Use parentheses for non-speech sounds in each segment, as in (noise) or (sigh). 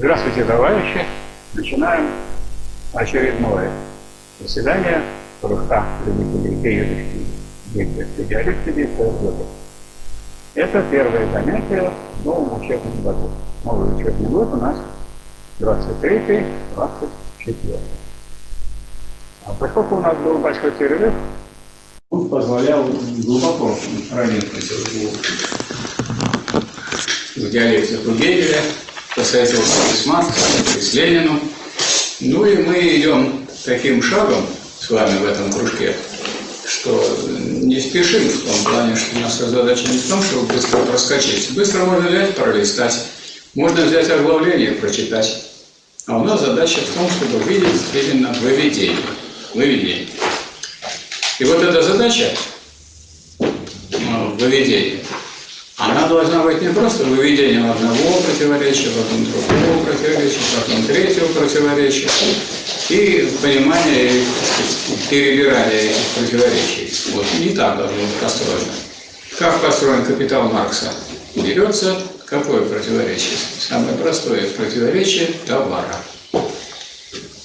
Здравствуйте, товарищи! Начинаем очередное заседание ПВХ любителей диалектики КСГБ. Это первое занятие в новом учебном году. Новый учебный год у нас 23-24. А поскольку у нас был большой перерыв, он позволял глубоко проникнуть в диалектику Гегеля, Марксом, и с Лениным. Ну и мы идем таким шагом с вами в этом кружке, что не спешим в том плане, что у нас задача не в том, чтобы быстро проскочить. Быстро можно взять, пролистать, можно взять оглавление, прочитать. А у нас задача в том, чтобы видеть именно выведение. Выведение. И вот эта задача ну, выведения, она должна быть не просто выведением одного противоречия, потом другого противоречия, потом третьего противоречия и понимание перебирания этих противоречий. Вот не так должно быть построено. Как построен капитал Маркса? Берется какое противоречие? Самое простое противоречие товара.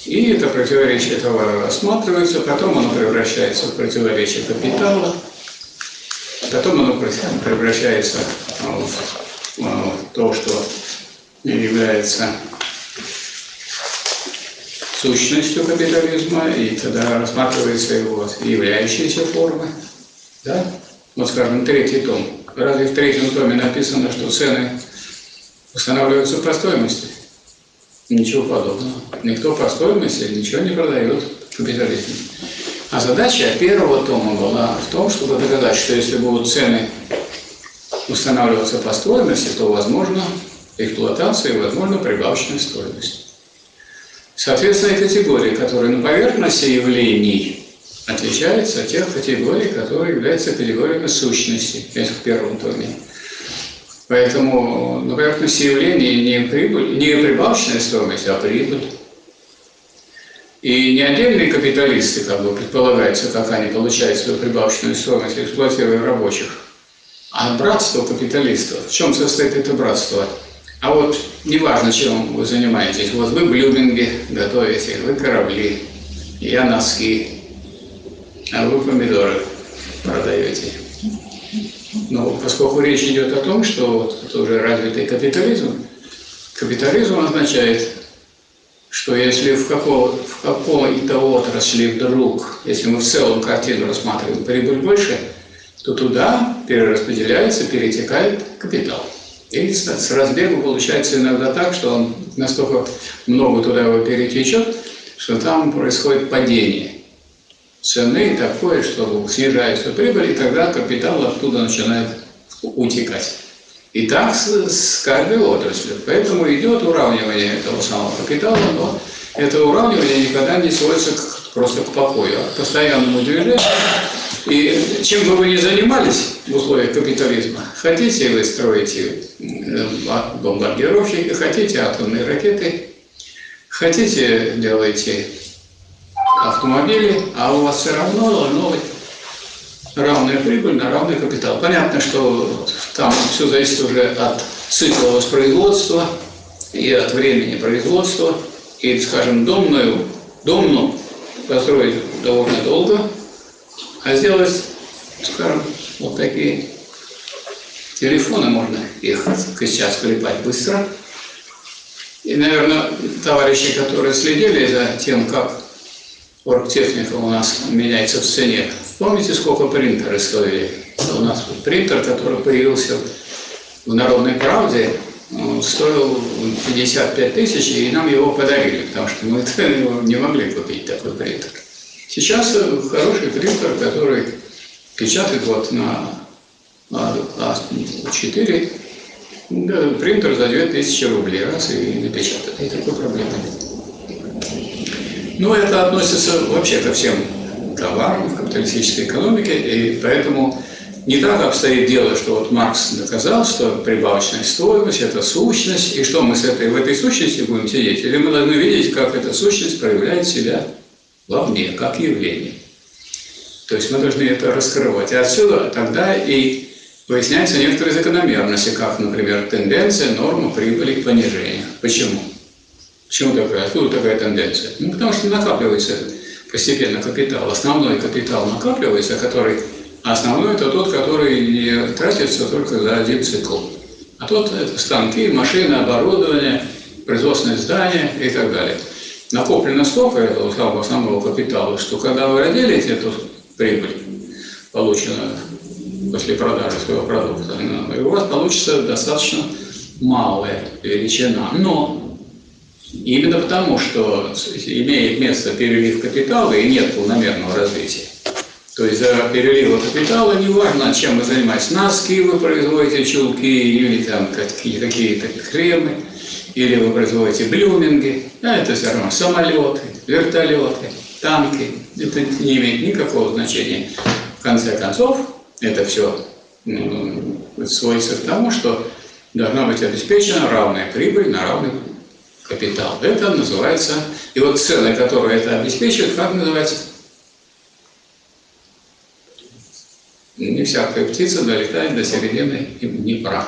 И это противоречие товара рассматривается, потом оно превращается в противоречие капитала, потом оно превращается в то, что является сущностью капитализма, и тогда рассматривается его являющиеся формы. Да? Вот, скажем, третий том. Разве в третьем томе написано, что цены устанавливаются по стоимости? Ничего подобного. Никто по стоимости ничего не продает в капитализме. А задача первого тома была в том, чтобы доказать, что если будут цены устанавливаться по стоимости, то возможно эксплуатация и возможно прибавочная стоимость. Соответственно, категории, которые на поверхности явлений, отличаются от тех категорий, которые являются категориями сущности, это в первом томе. Поэтому на поверхности явлений не, прибыль, не прибавочная стоимость, а прибыль. И не отдельные капиталисты, как бы предполагается, как они получают свою прибавочную стоимость, эксплуатируя рабочих, а братство капиталистов. В чем состоит это братство? А вот неважно, чем вы занимаетесь, вот вы блюдинги готовите, вы корабли, я носки, а вы помидоры продаете. Но поскольку речь идет о том, что вот это уже развитый капитализм, капитализм означает, что если в, какого, в какой-то отрасли вдруг, если мы в целом картину рассматриваем, прибыль больше, то туда перераспределяется, перетекает капитал. И с разбегу получается иногда так, что он настолько много туда его перетечет, что там происходит падение цены такое, что снижается прибыль, и тогда капитал оттуда начинает утекать. И так с, с каждой отраслью. Поэтому идет уравнивание этого самого капитала, но это уравнивание никогда не сводится к, просто к покою, а к постоянному движению. И чем бы вы ни занимались в условиях капитализма, хотите вы строите э, бомбардировщики, хотите атомные ракеты, хотите делаете автомобили, а у вас все равно должно быть равная прибыль на равный капитал. Понятно, что там все зависит уже от цикла воспроизводства и от времени производства. И, скажем, домную, домну построить довольно долго, а сделать, скажем, вот такие телефоны можно их сейчас клепать быстро. И, наверное, товарищи, которые следили за тем, как оргтехника у нас меняется в цене. Помните, сколько принтеры стоили? У нас принтер, который появился в «Народной правде», стоил 55 тысяч, и нам его подарили, потому что мы (laughs) не могли купить такой принтер. Сейчас хороший принтер, который печатает вот на А4, принтер за 2000 рублей, раз и напечатает. И такой проблемы. Но это относится вообще ко всем товарам в капиталистической экономике, и поэтому не так обстоит дело, что вот Маркс доказал, что прибавочная стоимость – это сущность, и что мы с этой, в этой сущности будем сидеть, или мы должны видеть, как эта сущность проявляет себя вовне, как явление. То есть мы должны это раскрывать. И отсюда тогда и выясняются некоторые закономерности, как, например, тенденция, норма прибыли к понижению. Почему? Почему такая? Откуда такая тенденция? Ну, потому что накапливается постепенно капитал. Основной капитал накапливается, который основной это тот, который тратится только за один цикл. А тот это станки, машины, оборудование, производственные здания и так далее. Накоплено столько этого самого основного капитала, что когда вы разделите эту прибыль, полученную после продажи своего продукта, у вас получится достаточно малая величина. Но именно потому, что имеет место перелив капитала и нет полномерного развития, то есть за перелива капитала, неважно, чем вы занимаетесь, носки вы производите, чулки или там какие-то какие кремы, или вы производите блюминги, а это все равно самолеты, вертолеты, танки, это не имеет никакого значения. В конце концов, это все ну, сводится к тому, что должна быть обеспечена равная прибыль на равный капитал. Это называется, и вот цены, которые это обеспечивают, как называется? Не всякая птица долетает до середины Днепра.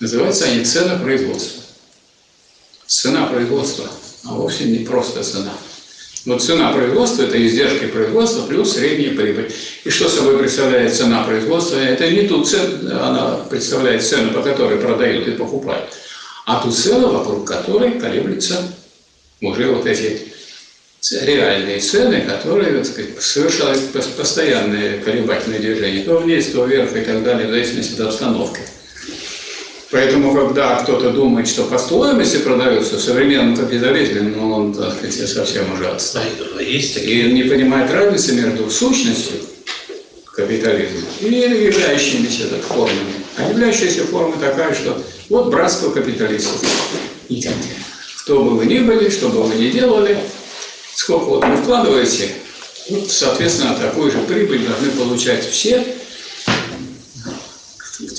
Называются они цены производства. Цена производства, а вовсе не просто цена. Вот цена производства – это издержки производства плюс средняя прибыль. И что собой представляет цена производства? Это не ту цену, она представляет цену, по которой продают и покупают, а ту цену, вокруг которой колеблются уже вот эти реальные цены, которые так сказать, совершают постоянные колебательные движения, то вниз, то вверх и так далее, в зависимости от обстановки. Поэтому, когда кто-то думает, что по стоимости продается в современном капитализме, ну, он, так сказать, совсем уже отстает. Есть И не понимает разницы между сущностью капитализма и являющимися так, формами. А являющаяся форма такая, что вот братство капиталистов. Кто бы вы ни были, что бы вы ни делали, сколько вот вы вкладываете, вот, соответственно, такую же прибыль должны получать все,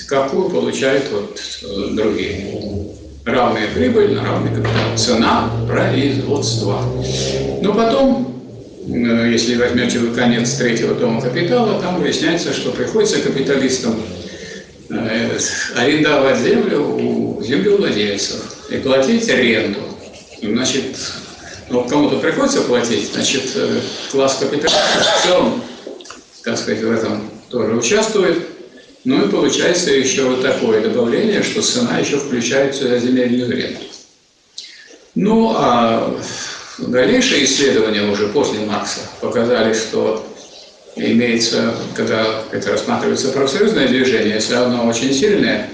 какую получают вот э, другие. Равная прибыль на равный капитал. Цена производства. Но потом, э, если возьмете вы конец третьего тома капитала, там выясняется, что приходится капиталистам арендовать землю у землевладельцев и платить аренду. Значит, ну, кому-то приходится платить, значит, класс капиталистов в целом, так сказать, в этом тоже участвует. Ну и получается еще вот такое добавление, что цена еще включает сюда земельную ренту. Ну а дальнейшие исследования уже после Маркса показали, что имеется, когда это рассматривается профсоюзное движение, если оно очень сильное,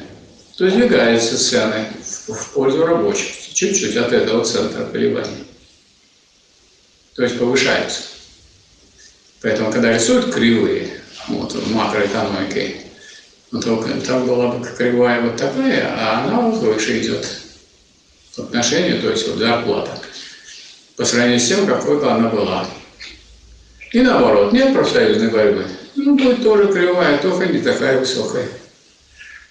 то сдвигаются цены в пользу рабочих, чуть-чуть от этого центра колебаний. То есть повышаются. Поэтому, когда рисуют кривые, вот, в макроэкономике, но только там была бы кривая вот такая, а она вот выше идет в отношению, то есть вот зарплата, по сравнению с тем, какой бы она была. И наоборот, нет профсоюзной борьбы. Ну, будет тоже кривая, только не такая высокая.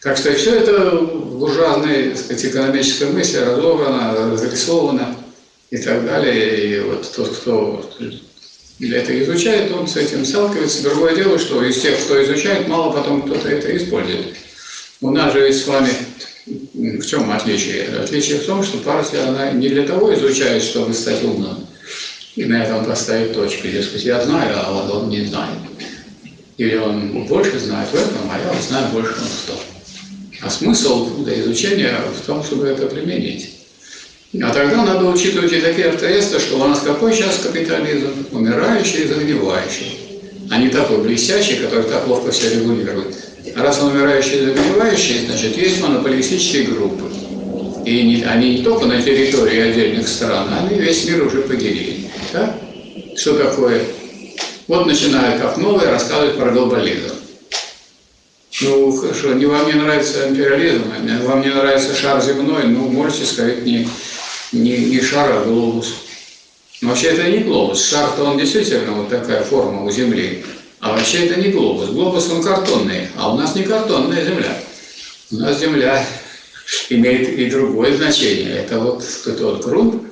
Так что все это в буржуазной так сказать, экономической мысли разобрано, разрисовано и так далее. И вот тот, кто это изучает, он с этим сталкивается. Другое дело, что из тех, кто изучает, мало потом кто-то это использует. У нас же ведь с вами в чем отличие? Отличие в том, что партия, она не для того изучает, чтобы стать умным, и на этом поставить точку. Дескать, я знаю, а вот он не знает. Или он больше знает в этом, а я знаю больше в том. А смысл изучения в том, чтобы это применить. А тогда надо учитывать и такие обстоятельства, что у нас какой сейчас капитализм? Умирающий и загнивающий. А не такой блестящий, который так ловко все регулирует. А раз он умирающий и загнивающий, значит, есть монополистические группы. И не, они не только на территории отдельных стран, они весь мир уже поделили. Да? Что такое? Вот начинают как новое рассказывать про глобализм. Ну, хорошо, не вам не нравится империализм, а вам не нравится шар земной, ну, можете сказать, не, не, не шар, а глобус. Но вообще это не глобус. Шар-то он действительно вот такая форма у Земли. А вообще это не глобус. Глобус он картонный, а у нас не картонная Земля. У нас Земля имеет и другое значение. Это вот тот грунт,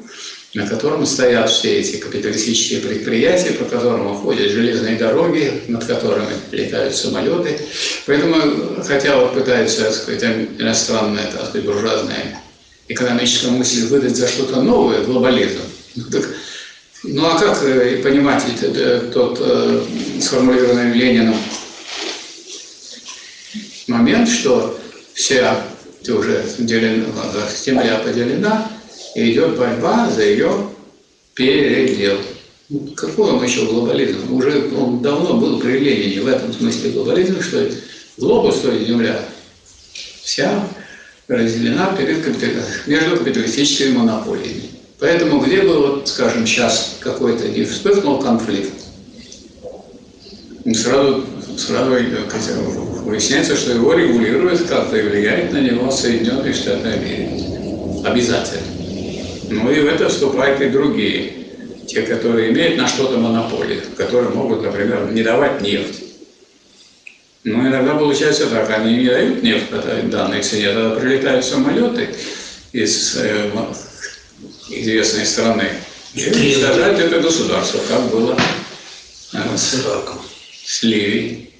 на котором стоят все эти капиталистические предприятия, по которым ходят железные дороги, над которыми летают самолеты. Поэтому, хотя вот пытаются, так сказать, иностранные, так сказать, буржуазные экономическая мысль выдать за что-то новое, глобализм. Ну, ну а как э, понимать тот э, сформулированный Лениным момент, что вся уже делена, земля поделена, идет борьба за ее передел. Какой он еще глобализм? Уже он давно был при Ленине в этом смысле глобализм, что глобус, то есть земля, вся разделена перед между капиталистическими монополиями. Поэтому где бы, вот, скажем, сейчас какой-то не вспыхнул конфликт, сразу, сразу выясняется, что его регулирует как-то и влияет на него Соединенные Штаты Америки. Обязательно. Ну и в это вступают и другие, те, которые имеют на что-то монополию, которые могут, например, не давать нефть. Но иногда получается так, они не дают нефть по данной цене, тогда прилетают самолеты из э, известной страны и уничтожают это государство, как было э, с с Ливией.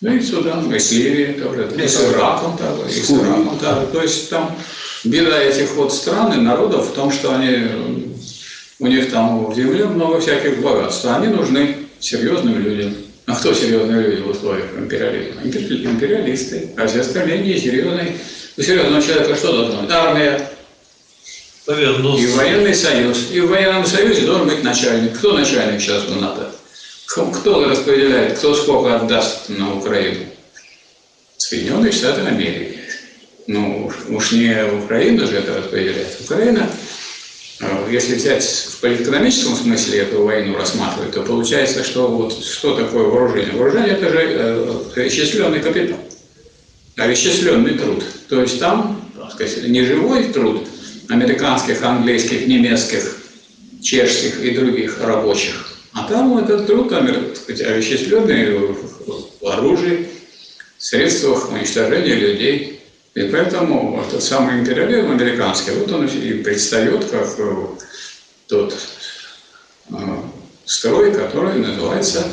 Ну и Судан, и с Ливией тоже, и с Ираком и с Ираком. То есть там беда этих вот стран и народов в том, что они, у них там в земле много всяких богатств, а они нужны серьезным людям. А кто серьезные люди в условиях империализма? Империалисты. А все остальные не серьезные. У серьезного человека что должно быть? Армия. И военный союз. И в военном союзе должен быть начальник. Кто начальник сейчас в НАТО? Кто распределяет, кто сколько отдаст на Украину? Соединенные Штаты Америки. Ну, уж не Украина же это распределяет. Украина Э, если взять в политэкономическом смысле эту войну рассматривать, то получается, что вот что такое вооружение? Вооружение – это же э, исчисленный капитал, а исчисленный труд. То есть там, так сказать, не живой труд американских, английских, немецких, чешских и других рабочих, а там этот труд, так сказать, оружии, средствах уничтожения людей, и поэтому этот самый империализм американский, вот он и предстает как э, тот э, строй, который называется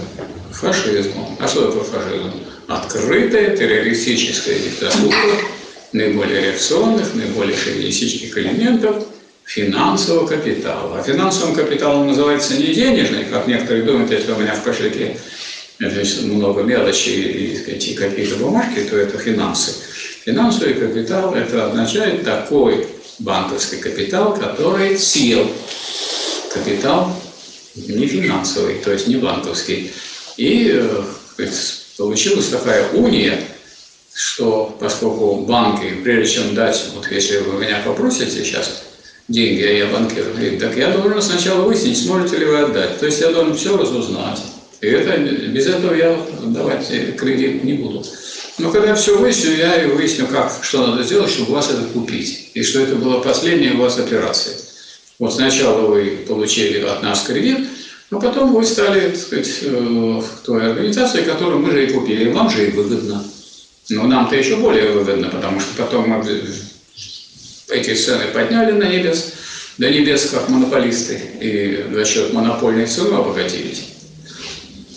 фашизмом. А что такое фашизм? Открытая террористическая диктатура наиболее реакционных, наиболее шовинистических элементов финансового капитала. А финансовым капиталом называется не денежный, как некоторые думают, если у меня в кошельке много мелочи и какие-то бумажки, то это финансы. Финансовый капитал – это означает такой банковский капитал, который съел капитал не финансовый, то есть не банковский. И э, получилась такая уния, что поскольку банки, прежде чем дать, вот если вы меня попросите сейчас деньги, а я банкир, так я должен сначала выяснить, сможете ли вы отдать. То есть я должен все разузнать. И это, без этого я давать кредит не буду. Но когда все выясню, я и выясню, как, что надо сделать, чтобы у вас это купить. И что это была последняя у вас операция. Вот сначала вы получили от нас кредит, но потом вы стали, так сказать, э, той организации, которую мы же и купили. Вам же и выгодно. Но нам-то еще более выгодно, потому что потом мы эти цены подняли на небес, до небес как монополисты, и за счет монопольной цены обогатились.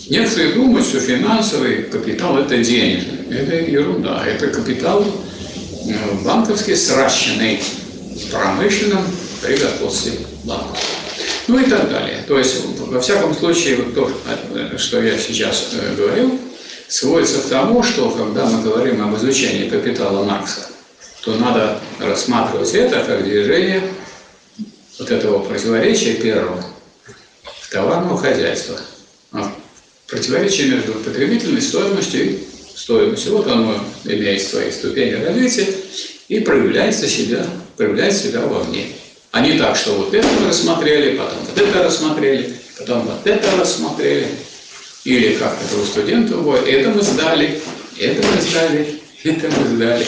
Некоторые думают, что финансовый капитал – это денежный. Это ерунда. Это капитал банковский, сращенный в промышленном производстве банков. Ну и так далее. То есть, во всяком случае, вот то, э, что я сейчас э, говорил, сводится к тому, что когда мы говорим об изучении капитала Маркса, то надо рассматривать это как движение вот этого противоречия первого товарного хозяйства. А противоречие между потребительной стоимостью и стоимостью. Вот оно имеет свои ступени развития и проявляется себя, проявляет себя вовне. А не так, что вот это рассмотрели, потом вот это рассмотрели, потом вот это рассмотрели. Или как это у студентов бывает, это мы сдали, это мы сдали, это мы сдали.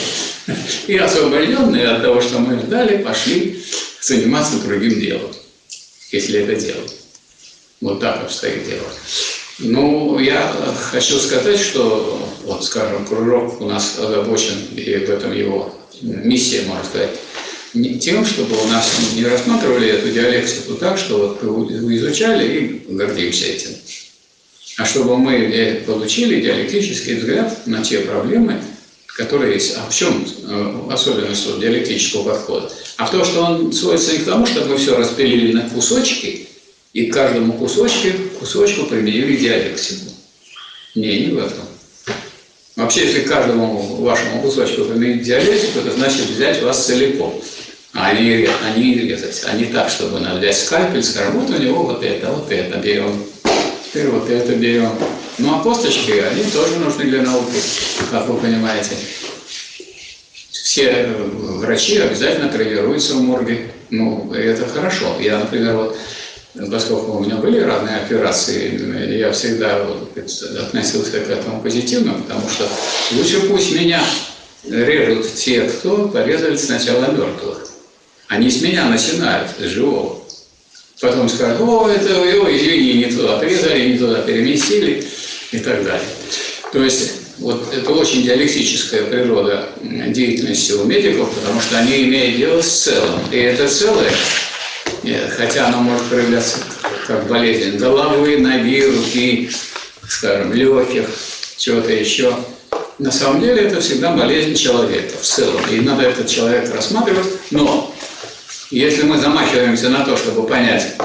И освобожденные от того, что мы сдали, пошли заниматься другим делом, если это делать. Вот так обстоит дело. Ну, я хочу сказать, что, вот, скажем, кружок у нас озабочен, и в этом его миссия, можно сказать, тем, чтобы у нас не рассматривали эту диалектику так, что вот вы изучали и гордимся этим, а чтобы мы получили диалектический взгляд на те проблемы, который есть. А в чем э, особенность вот, диалектического подхода? А в том, что он сводится не к тому, чтобы мы все распилили на кусочки, и к каждому кусочку, кусочку применили диалектику. Не, не в этом. Вообще, если каждому вашему кусочку применить диалектику, это значит взять вас целиком. А не, а не резать. А не так, чтобы надо взять скальпель, скажем, вот у него вот это, вот это берем. Теперь вот это берем. Ну а косточки, они тоже нужны для науки, как вы понимаете. Все врачи обязательно тренируются в морге. Ну, это хорошо. Я, например, вот, поскольку у меня были разные операции, я всегда относился к этому позитивно, потому что лучше пусть меня режут те, кто порезали сначала мертвых. Они с меня начинают, с живого. Потом скажут, о, это, ой, извини, не туда отрезали, не туда переместили и так далее. То есть вот это очень диалектическая природа деятельности у медиков, потому что они имеют дело с целым. И это целое, хотя оно может проявляться как болезнь головы, ноги, руки, скажем, легких, чего-то еще. На самом деле это всегда болезнь человека в целом. И надо этот человек рассматривать. Но если мы замахиваемся на то, чтобы понять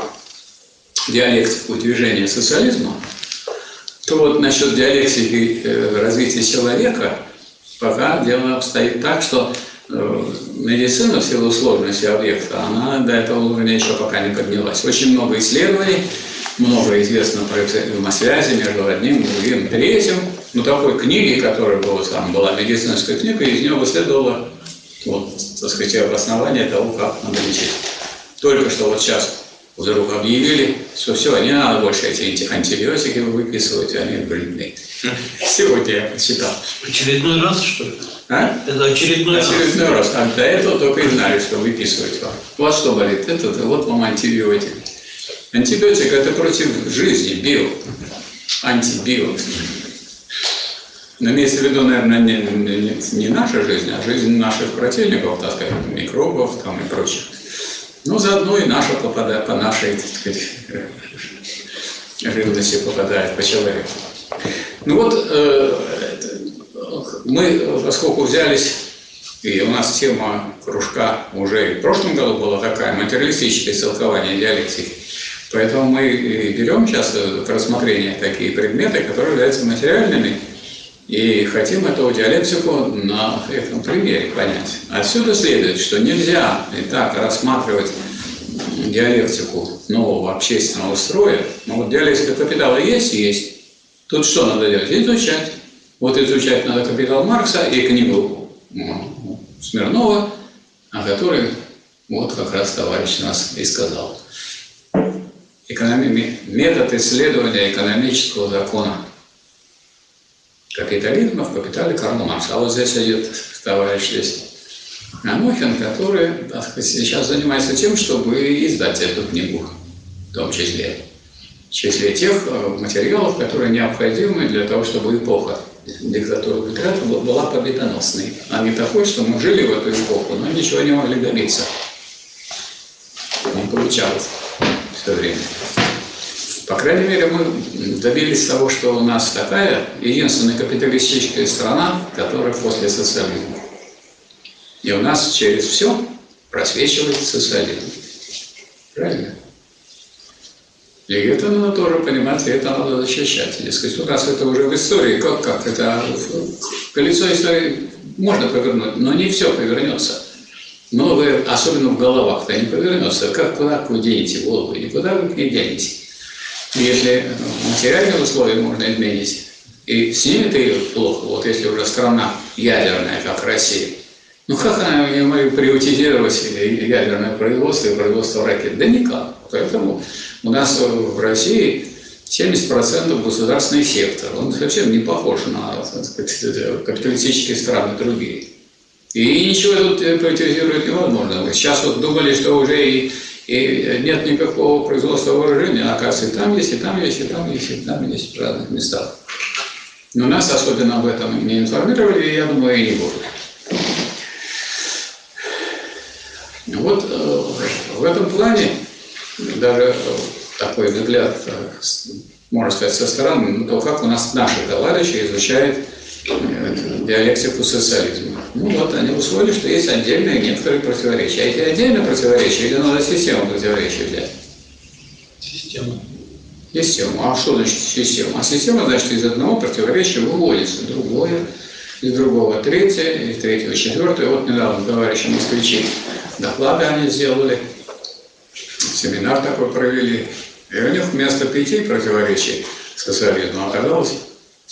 диалектику движения социализма, то вот насчет диалектики э, развития человека пока дело обстоит так, что э, медицина в силу сложности объекта, она до этого уровня еще пока не поднялась. Очень много исследований, много известно про взаимосвязи между одним, другим, третьим. Ну, такой книги, которая была, там была медицинская книга, из нее следовало вот, так сказать, обоснование того, как надо лечить. Только что вот сейчас вдруг объявили, что все, не надо больше эти антибиотики выписывать, они вредны. (laughs) Сегодня я почитал. Очередной раз, что ли? А? Это очередной, очередной раз. А до этого только и знали, что выписывать вам. Вот что болит, это, вот вам антибиотик. Антибиотик – это против жизни, био. Антибио. Но имеется в виду, наверное, не, не, не наша жизнь, а жизнь наших противников, так сказать, микробов там и прочих. Но заодно и наша попадает, по нашей, так сказать, живности попадает по человеку. Ну вот, э, мы, поскольку взялись, и у нас тема кружка уже в прошлом году была такая, материалистическое истолкование диалектики, поэтому мы берем сейчас к рассмотрению такие предметы, которые являются материальными, и хотим эту диалектику на этом примере понять. Отсюда следует, что нельзя и так рассматривать диалектику нового общественного строя. Ну вот диалектика капитала есть? Есть. Тут что надо делать? Изучать. Вот изучать надо капитал Маркса и книгу Смирнова, о которой вот как раз товарищ нас и сказал. Экономи... Метод исследования экономического закона капитализма в капитале Карла Маркса. А вот здесь идет товарищ здесь Анохин, который так сказать, сейчас занимается тем, чтобы издать эту книгу, в том числе. В числе тех э, материалов, которые необходимы для того, чтобы эпоха диктатуры Петрата была победоносной, а не такой, что мы жили в эту эпоху, но ничего не могли добиться. Не получалось все время. По крайней мере, мы добились того, что у нас такая единственная капиталистическая страна, которая после социализма. И у нас через все просвечивает социализм. Правильно? И это надо тоже понимать, и это надо защищать. Дескать, у нас это уже в истории, как, как это, колесо истории можно повернуть, но не все повернется. Многое, особенно в головах-то, не повернется. Как куда вы денете голову, никуда вы не денете. Если материальные условия можно изменить, и с ними ты плохо, вот если уже страна ядерная, как Россия, ну как она не приватизировать ядерное производство и производство ракет? Да никак. Поэтому у нас в России 70% государственный сектор. Он совсем не похож на капиталистические страны другие. И ничего тут приватизировать невозможно. Сейчас вот думали, что уже и и нет никакого производства вооружения, оказывается, и там есть, и там есть, и там есть, и там есть в разных местах. Но нас особенно об этом не информировали, и я думаю, и не будут. Вот э, в этом плане даже такой взгляд, э, можно сказать, со стороны, ну, то, как у нас наши товарищи изучают э, диалектику социализма. Ну вот, они усвоили, что есть отдельные некоторые противоречия. А эти отдельные противоречия или надо систему противоречий взять? Система. Систему. А что значит система? А система, значит, из одного противоречия выводится другое, из другого третье, из третьего четвертое. Вот недавно товарищи москвичи доклады они сделали, семинар такой провели. И у них вместо пяти противоречий социализма оказалось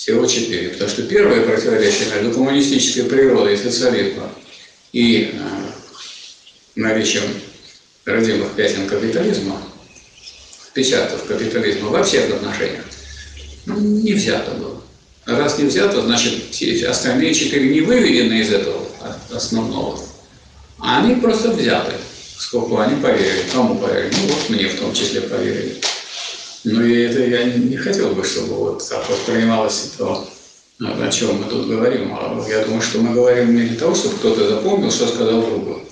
всего четыре. Потому что первое противоречие между коммунистической природой социализма и э, наличием родимых пятен капитализма, печатов капитализма во всех отношениях, ну, не взято было. Раз не взято, значит, остальные четыре не выведены из этого основного. А они просто взяты. Сколько они поверили, кому поверили. Ну вот мне в том числе поверили. Ну и это я не хотел бы, чтобы вот так воспринималось то, о чем мы тут говорим. А я думаю, что мы говорим не для того, чтобы кто-то запомнил, что сказал другой.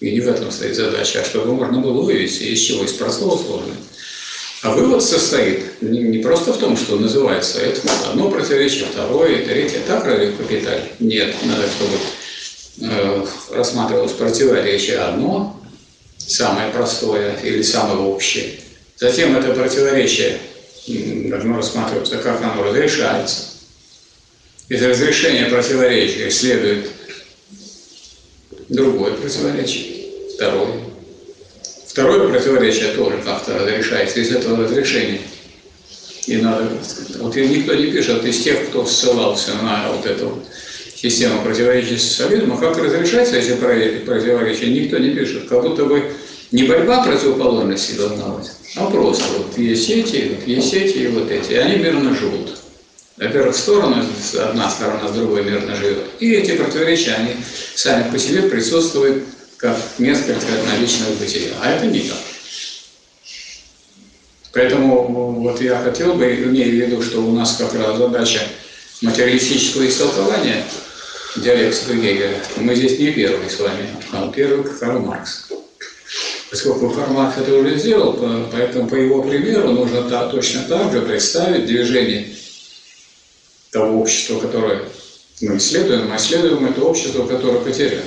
И не в этом стоит задача, а чтобы можно было вывести из чего, из простого сложного. А вывод состоит не просто в том, что называется это одно противоречие, второе, третье. Так разве в капитале? Нет, надо, чтобы э, рассматривалось противоречие одно, самое простое или самое общее. Затем это противоречие должно рассматриваться, как оно разрешается. Из разрешения противоречия следует другое противоречие, второе. Второе противоречие тоже как-то разрешается из этого разрешения. И надо, вот и никто не пишет из тех, кто ссылался на вот эту систему противоречий социализма, как разрешаются эти противоречия, никто не пишет. Как будто бы не борьба противоположностей должна быть, а просто вот есть эти, вот есть эти и вот эти, и они мирно живут. Во-первых, стороны, одна сторона с другой мирно живет. И эти противоречия, они сами по себе присутствуют как несколько наличных бытия. А это не так. Поэтому вот я хотел бы, имея в виду, что у нас как раз задача материалистического истолкования диалектика Гегеля, мы здесь не первый с вами, а первый Карл Маркс. Поскольку Маркс это уже сделал, поэтому по его примеру нужно точно так же представить движение того общества, которое мы исследуем, мы исследуем это общество, которое потеряно.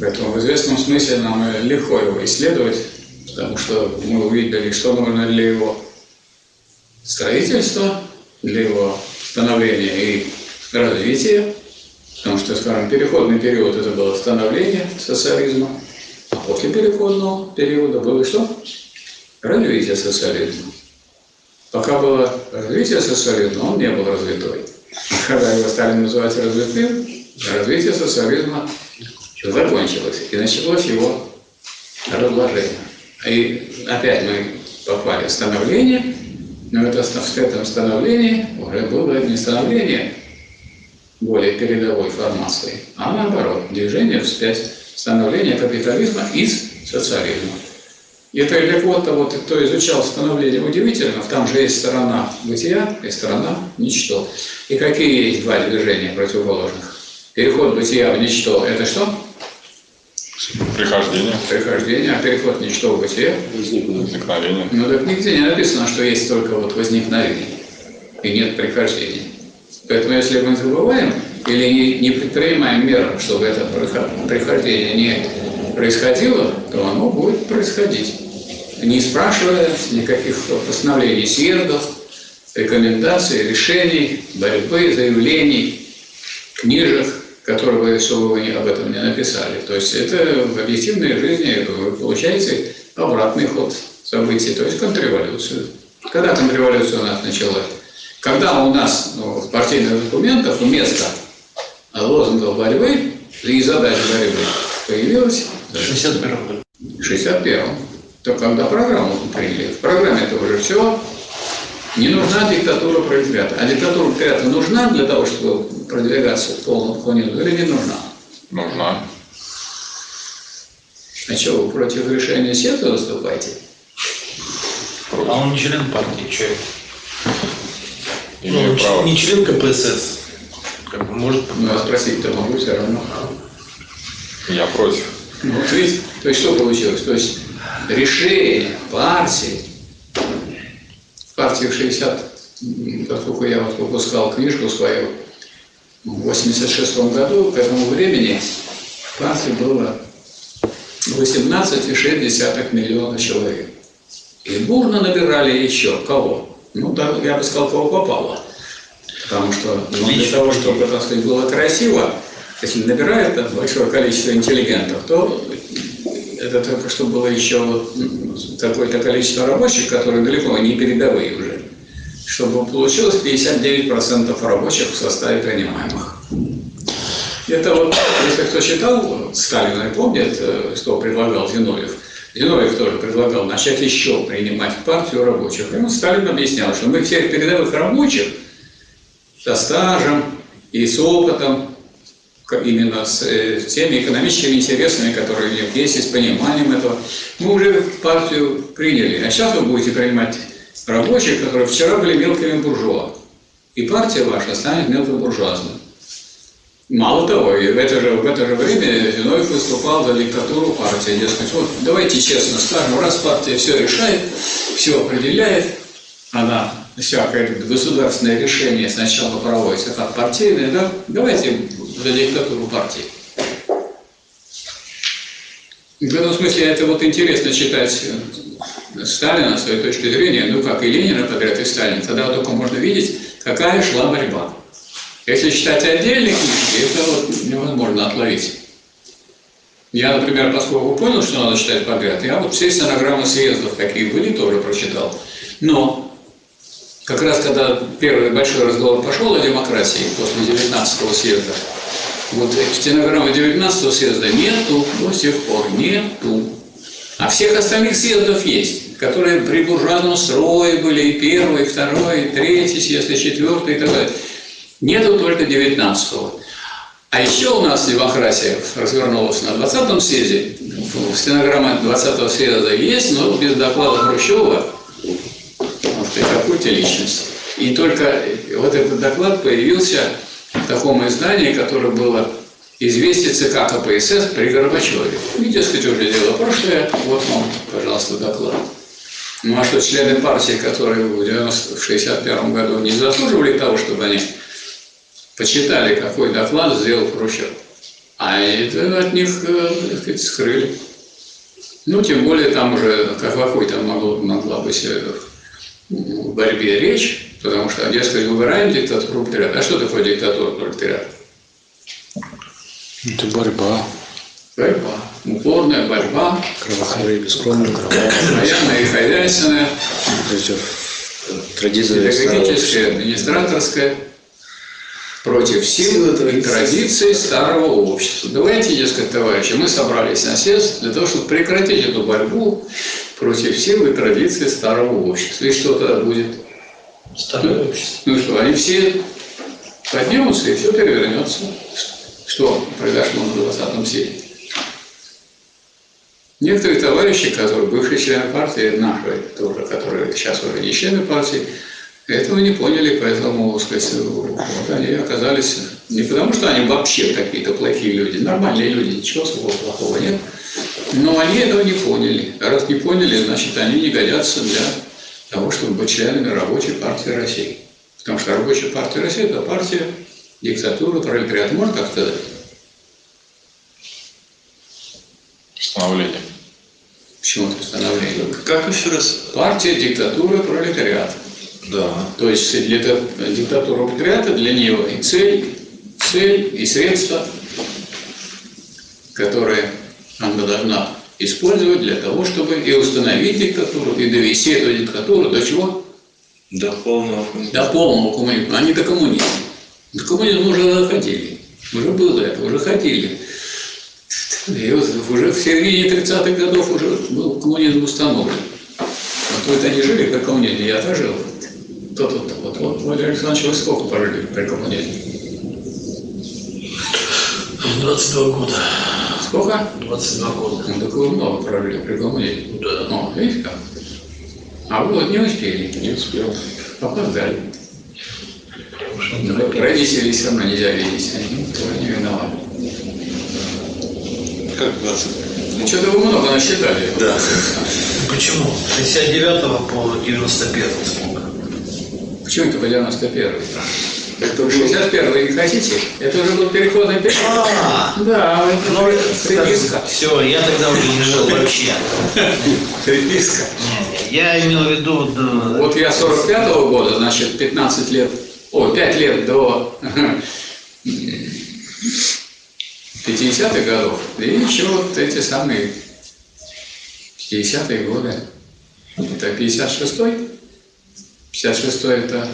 Поэтому в известном смысле нам легко его исследовать, потому что мы увидели, что нужно для его строительства, для его становления и развития, потому что, скажем, переходный период это было становление социализма, после переходного периода было что? Развитие социализма. Пока было развитие социализма, он не был развитой. Когда его стали называть развитым, развитие социализма закончилось, и началось его разложение. И опять мы попали в становление, но это, в этом становлении уже было не становление более передовой формации, а наоборот, движение вспять, становление капитализма из социализма. И это для кого-то, вот, кто изучал становление удивительно, там же есть сторона бытия и сторона ничто. И какие есть два движения противоположных? Переход бытия в ничто – это что? Прихождение. Прихождение, а переход в ничто в бытие? Возникновение. Ну так нигде не написано, что есть только вот возникновение и нет прихождения. Поэтому если мы забываем или не, не предпринимаем мер, чтобы это прихождение не происходило, то оно будет происходить. Не спрашивая никаких постановлений съездов, рекомендаций, решений, борьбы, заявлений, книжек, которые вы, вы об этом не написали. То есть это в объективной жизни вы получаете обратный ход событий, то есть контрреволюцию. Когда контрреволюция у нас началась? Когда у нас ну, в партийных документах вместо лозунгов борьбы и задач борьбы появилась... В 61 году. В 61 То когда программу приняли. В программе это уже все. Не нужна диктатура пролетариата. А диктатура пролетариата нужна для того, чтобы продвигаться в полном коммунизме или не нужна? Нужна. А что, вы против решения Сета выступаете? А он не член партии, Имею ну, право. не член КПСС. Как бы может... Ну, а спросить-то могу все равно. Я против. Ну, Вот видите, то есть что получилось? То есть решение партии, в партии в 60, м, поскольку я вот выпускал книжку свою В 86 году к этому времени в партии было 18,6 миллиона человек. И бурно набирали еще кого? Ну, да, я бы сказал, кого попало. Потому что ну, для того, чтобы, так сказать, было красиво, если набирает там большое количество интеллигентов, то это только что было еще м, какое-то количество рабочих, которые далеко не передовые уже, чтобы получилось 59% рабочих в составе принимаемых. Это вот, если кто читал Сталина помнит, э, что предлагал Зиновьев, Зиновьев тоже предлагал начать еще принимать в партию рабочих. И он Сталин объяснял, что мы всех передовых рабочих со стажем и с опытом, именно с э, теми экономическими интересами, которые у них есть, и с пониманием этого, мы уже партию приняли. А сейчас вы будете принимать рабочих, которые вчера были мелкими буржуа. И партия ваша станет мелкобуржуазной. Мало того, и в это же, в это же время Зиновьев выступал за диктатуру партии. Дескать, вот давайте честно скажем, раз партия все решает, все определяет, она всякое государственное решение сначала проводится как партийное, да, давайте за диктатуру партии. В этом смысле это вот интересно читать э, Сталина с той точки зрения, ну как и Ленина подряд, и Сталина, тогда только можно видеть, какая шла борьба. Если читать отдельные книги, это вот невозможно отловить. Я, например, поскольку понял, что надо читать подряд, я вот все стенограммы съездов, какие были, тоже прочитал. Но как раз когда первый большой разговор пошел о демократии после 19-го съезда, вот стенограммы 19-го съезда нету до сих пор, нету. А всех остальных съездов есть, которые при буржуазном строе были, и первый, и второй, и третий съезд, и четвертый, и так далее. Нету только 19-го. А еще у нас демократия развернулась на 20-м съезде. Стенограмма 20-го съезда есть, но без доклада Хрущева, что какую-то личность. И только вот этот доклад появился в таком издании, которое было «Известие ЦК КПСС при Горбачеве». И, дескать, уже дело прошлое, вот вам, пожалуйста, доклад. Ну а что, члены партии, которые в 1961 году не заслуживали того, чтобы они почитали, какой доклад сделал Хрущев. А это от них, э, так сказать, скрыли. Ну, тем более там уже как какой там могло, могла быть борьбе речь, потому что, дескать, выбираем диктатуру пролетариата. А что такое диктатура пролетариата? Это борьба. Борьба. Упорная борьба, Кровохоры, бескровная военная и хозяйственная, Традиция педагогическая, администраторская, против сил и традиций старого общества. Давайте, дескать, товарищи, мы собрались на съезд для того, чтобы прекратить эту борьбу против сил и традиций старого общества. И что тогда будет? Старое общество. Ну что, они все поднимутся, и все перевернется. Что произошло на 20-м съезде? Некоторые товарищи, которые бывшие члены партии, наши тоже, которые сейчас уже не члены партии, этого не поняли, поэтому, сказать, вот они оказались не потому, что они вообще какие-то плохие люди, нормальные люди, ничего особого плохого нет, но они этого не поняли. А раз не поняли, значит, они не годятся для того, чтобы быть членами рабочей партии России. Потому что рабочая партия России – это партия диктатуры, пролетариата. Можно так сказать? Постановление. Почему это становление? Как еще раз? Партия диктатуры пролетариата. Да. То есть для диктатура пролетариата для нее и цель, цель и средства, которые она должна использовать для того, чтобы и установить диктатуру, и довести эту диктатуру до чего? До полного До полного коммунизма, а не до коммунизма. До коммунизма уже доходили. Уже было это, уже ходили. И вот уже в середине 30-х годов уже был коммунизм установлен. Вот вы-то не жили при коммунизме, я-то жил. Тут? Вот, вот Владимир Александрович, вы сколько прожили при коммунизме? 22 года. Сколько? 22 года. Ну, так вы много прожили при коммунизме. Да. Ну, видите как? А вы вот не успели. Не успел. Опоздали. Родителей все равно нельзя видеть, они тоже не виноваты. Как 20? Ну, что-то вы много насчитали. Да. Почему? С 69 по 91 сколько? Почему это по 91 Это был 61 не хотите? Это уже был переходный период. А, Да, ну, приписка. все, я тогда уже не жил вообще. (laughs) Не, Я имел в виду, Вот я 45-го года, значит, 15 лет, о, 5 лет до (laughs) 50-х годов. И еще вот эти самые 50-е годы. Это 56-й? 56-й это...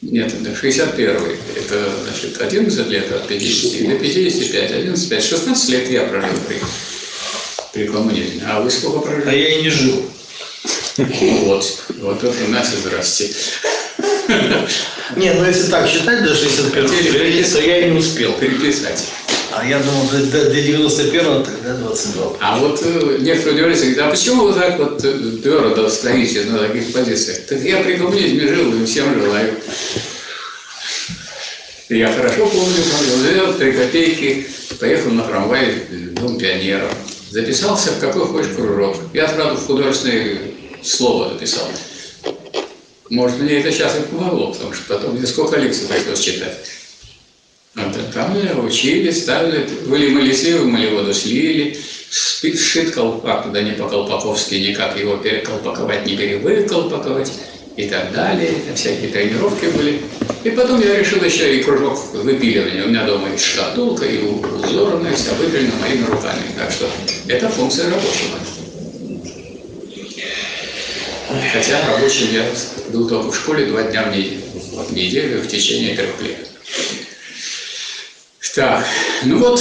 Нет, это 61-й. Это, значит, 11 лет от 50 до 55, 11, 5, 16 лет я прожил при, при коммунизме. А вы сколько а прожили? я и не жил. Вот, вот это Настя, здрасте. Нет, ну если так считать, до 61 Хотели то я и не успел. Переписать. А я думал, до, до 91 тогда 22. А вот э, некоторые удивляются, говорят, а почему вы так вот э, твердо стоите на таких позициях? Так я при коммунизме жил и всем желаю. Я хорошо помню, взял три копейки, поехал на трамвай в Дом пионеров, записался в какой хочешь кружок. Я сразу в художественное слово записал. Может, мне это сейчас и помогло, потому что потом мне сколько лекций пришлось читать. Там учили, ставили, были молитвы, мы воду слили, сшит колпак, да не по-колпаковски никак его переколпаковать, не перевыколпаковать и так далее. Это всякие тренировки были. И потом я решил еще и кружок выпиливания. У меня дома есть шкатулка, и узорная, вся выпилена моими руками. Так что это функция рабочего. Хотя рабочим я был только в школе два дня в неделю, в неделю в течение трех лет. Так, ну вот,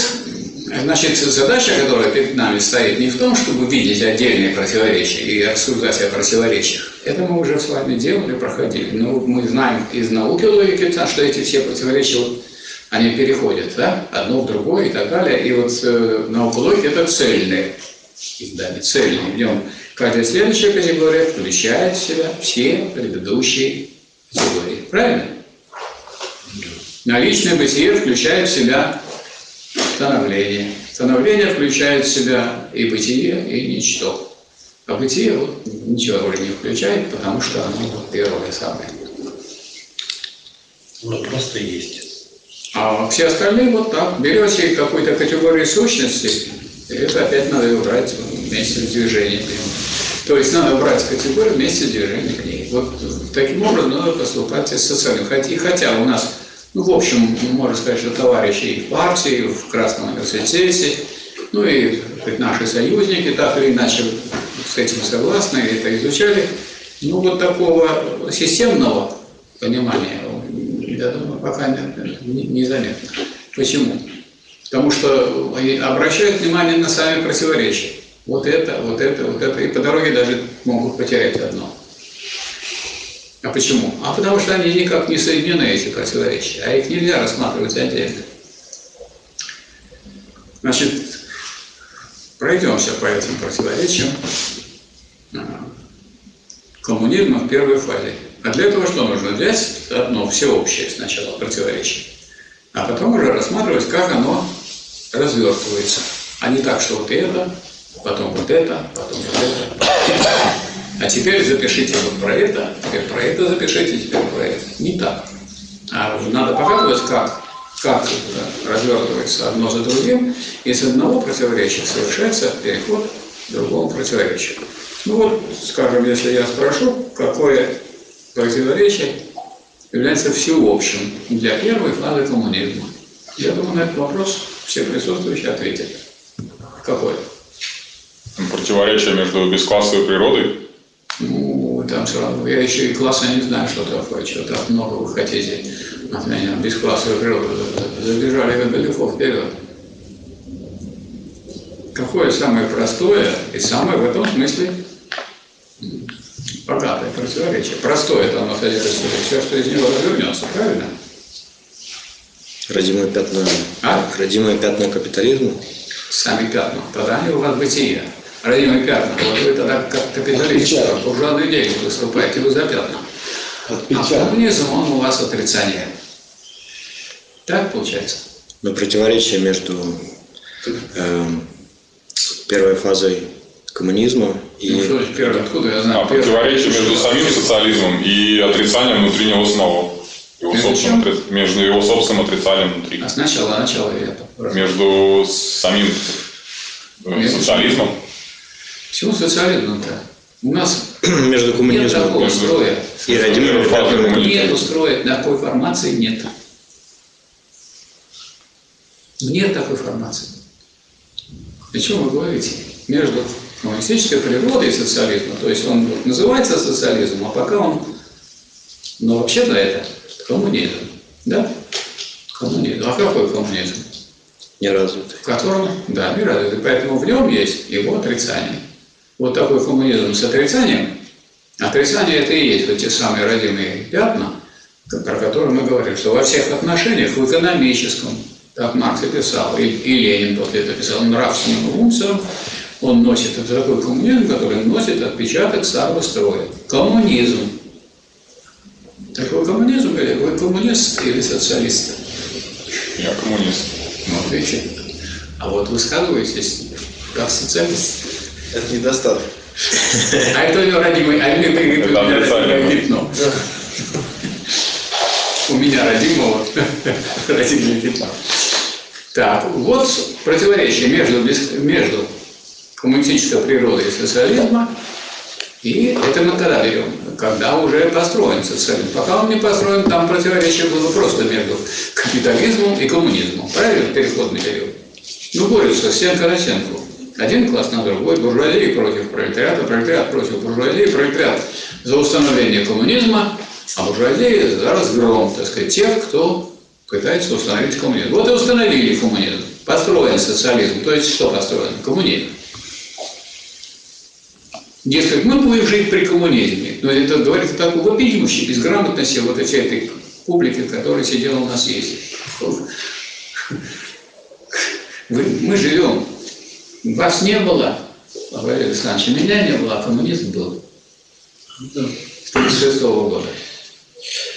значит, задача, которая перед нами стоит, не в том, чтобы видеть отдельные противоречия и рассуждать о противоречиях. Это мы уже с вами делали, проходили. Но вот мы знаем из науки логики, что эти все противоречия, вот, они переходят, да, одно в другое и так далее. И вот э, наука логики – это цельные издания, цельные. В нем каждая следующая категория включает в себя все предыдущие категории. Правильно? Наличное бытие включает в себя становление. Становление включает в себя и бытие, и ничто. А бытие вот, ничего уже не включает, потому что оно вот первое самое. Ну, просто есть. А все остальные вот так. Берете какую-то категорию сущности, и это опять надо ее брать вместе с движением. То есть надо брать категорию вместе с движением к ней. Вот таким образом надо поступать и с социальным. И хотя у нас ну, в общем, можно сказать, что товарищи и в партии, в Красном университете, ну и хоть наши союзники так или иначе с этим согласны, это изучали. Ну, вот такого системного понимания, я думаю, пока не, не заметно. Почему? Потому что они обращают внимание на сами противоречия. Вот это, вот это, вот это, и по дороге даже могут потерять одно. А почему? А потому что они никак не соединены, эти противоречия, а их нельзя рассматривать отдельно. Значит, пройдемся по этим противоречиям а, коммунизма в первой фазе. А для этого что нужно? Взять одно всеобщее сначала противоречие, а потом уже рассматривать, как оно развертывается. А не так, что вот это, потом вот это, потом вот это. А теперь запишите вот про это, теперь про это запишите, теперь про это. Не так. А надо показывать, как, как это развертывается одно за другим, и с одного противоречия совершается переход к другому противоречию. Ну вот, скажем, если я спрошу, какое противоречие является всеобщим для первой фазы коммунизма. Я думаю, на этот вопрос все присутствующие ответят. Какое? Противоречие между бесклассовой природой Ну, там равно. Я еще и класса не знаю, что такое, что так много вы хотите от меня. Бесклассовую природу забежали далеко вперед. Какое самое простое и самое в этом смысле богатое противоречие? Простое это оно содержит в себе все, что из него развернется, правильно? Родимое пятно, А? родимое пятно капитализма. Сами пятна. Тогда они у вас бытие. Родимые пятна. Вот вы тогда как капиталист, Отпечаток. буржуазный деятель выступаете вы за пятна. А коммунизм, он у вас отрицание. Так получается? Но противоречие между эм, первой фазой коммунизма и Ну, что ж, первое, откуда я знаю? А противоречие между самим социализмом и отрицанием внутреннего самого. Его Между собственным, отри- между его собственным отрицанием внутри. А сначала, начало я Между самим э, Между- социализмом Почему социализм-то? У нас (clears throat) между нет такого строя. и пятнами. коммунизма. Нет устроя, такой формации нет. Нет такой формации. О чем вы говорите? Между коммунистической природой и социализмом. То есть он вот называется социализм, а пока он... Но вообще-то это коммунизм. Да? Коммунизм. А какой коммунизм? Неразвитый. в котором, да, мир развитый. Поэтому в нем есть его отрицание. Вот такой коммунизм с отрицанием. Отрицание это и есть вот те самые родимые пятна, про которые мы говорим, что во всех отношениях, в экономическом, как Маркс и писал, и, и Ленин после этого писал, нравственным функциям, он носит, это такой коммунизм, который носит отпечаток старого строя. Коммунизм. Такой коммунизм, или вы коммунист или социалист? я коммунист. Вот видите. А вот высказываетесь как социалист. Это недостаток. А это ее родимый, а мне привык, у Это меня родимое пятно. У меня родимого (laughs) родимое пятно. Так, вот противоречие между, между коммунистической природой и социализма. И это мы когда берем? Когда уже построен социализм. Пока он не построен, там противоречие было просто между капитализмом и коммунизмом. Правильно? Переходный период. Ну, борются стенка на стенку. Один класс на другой, буржуазия против пролетариата, пролетариат против буржуазии, пролетариат за установление коммунизма, а буржуазия за разгром, так сказать, тех, кто пытается установить коммунизм. Вот и установили коммунизм. Построен социализм. То есть что построен? Коммунизм. Дескать, мы будем жить при коммунизме. Но это говорит о такой вопиющей безграмотности вот этой, этой публики, которая сидела у нас есть. Мы живем. Вас не было, Валерий Александрович, меня не было, а коммунизм был. С 1936 года.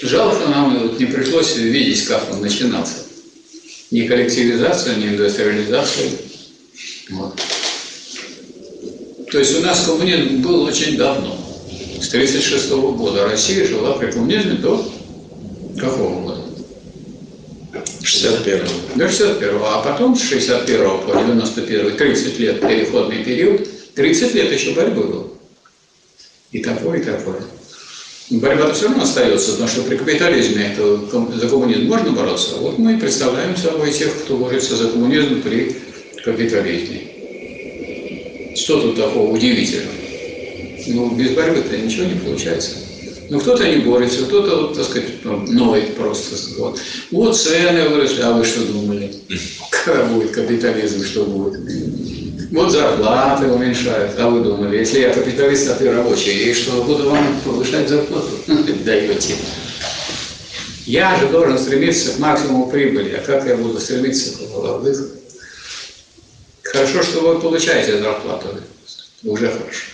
Жалко нам вот не пришлось видеть, как он начинался. Ни коллективизация, ни индустриализация. Вот. То есть у нас коммунизм был очень давно. С 1936 года Россия жила при коммунизме до какого года? 61 До 61 а потом с 61 по 91 30 лет переходный период, 30 лет еще борьбы было. И такое, и такое. Борьба-то все равно остается, потому что при капитализме это, за коммунизм можно бороться. Вот мы и представляем собой тех, кто борется за коммунизм при капитализме. Что тут такого удивительного? Ну, без борьбы-то ничего не получается. Ну, кто-то не борется, кто-то, вот, так сказать, ну, ноет просто. Вот, вот цены выросли, а вы что думали? Когда будет капитализм, что будет? Вот зарплаты уменьшают, а вы думали, если я капиталист, а ты рабочий, и что, буду вам повышать зарплату? (laughs) Даете. Я же должен стремиться к максимуму прибыли, а как я буду стремиться к выходу? Хорошо, что вы получаете зарплату. Уже хорошо.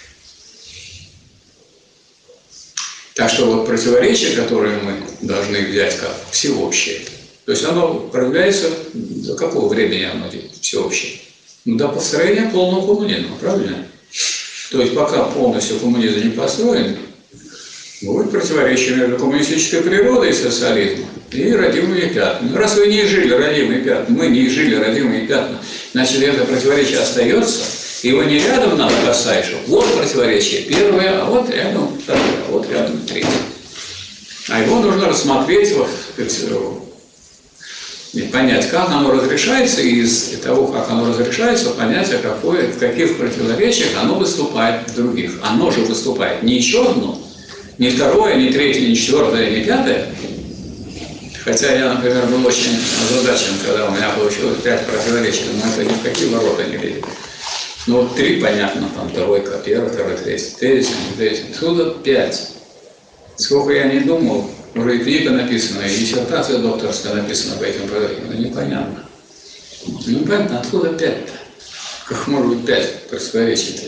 Так что вот противоречие, которое мы должны взять как всеобщее, то есть оно проявляется до какого времени оно всеобщее? Ну, до построения полного коммунизма, правильно? То есть пока полностью коммунизм не построен, будет противоречие между коммунистической природой и социализмом и родимыми пятнами. Ну, раз вы не жили родимые пятна, мы не жили родимые пятна, значит, это противоречие остается, его не рядом надо поставить, что вот противоречие первое, а вот рядом второе, а вот рядом третье. А его нужно рассмотреть, сказать, и понять, как оно разрешается, и из того, как оно разрешается, понять, а какое, в каких противоречиях оно выступает в других. Оно же выступает не еще одно, не второе, не третье, не четвертое, не пятое. Хотя я, например, был очень озадачен, когда у меня получилось пять противоречий, но это ни в какие ворота не лезет. Ну три, понятно, там тройка, первый, второй, третий, третий, третий. Отсюда пять. Сколько я не думал, уже и книга написана, и диссертация докторская написана по этим противоречиям. Ну непонятно. Ну понятно, откуда пять-то? Как может быть пять противоречий-то?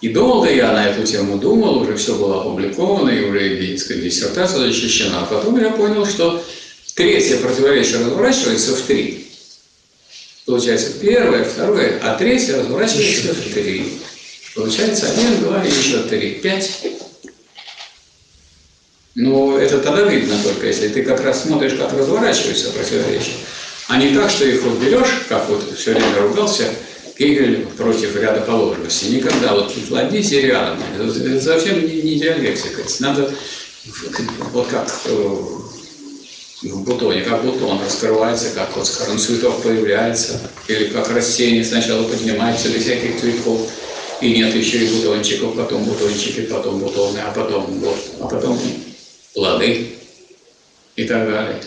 И долго я на эту тему думал, уже все было опубликовано, и уже сказать, диссертация защищена. А потом я понял, что третье противоречие разворачивается в три. Получается первое, второе, а третье разворачивается в три. Получается один, два и еще три, пять. Но это тогда видно только, если ты как раз смотришь, как разворачиваются противоречия. А не так, что их вот берешь, как вот все время ругался, Гегель против рядоположности. Никогда вот кладите рядом. Это совсем не, не диалектика. Надо вот как э, в бутоне, как бутон раскрывается, как вот, скажем, цветок появляется, или как растение сначала поднимается до всяких цветков, и нет еще и бутончиков, потом бутончики, потом бутоны, а потом вот, а потом плоды и так далее.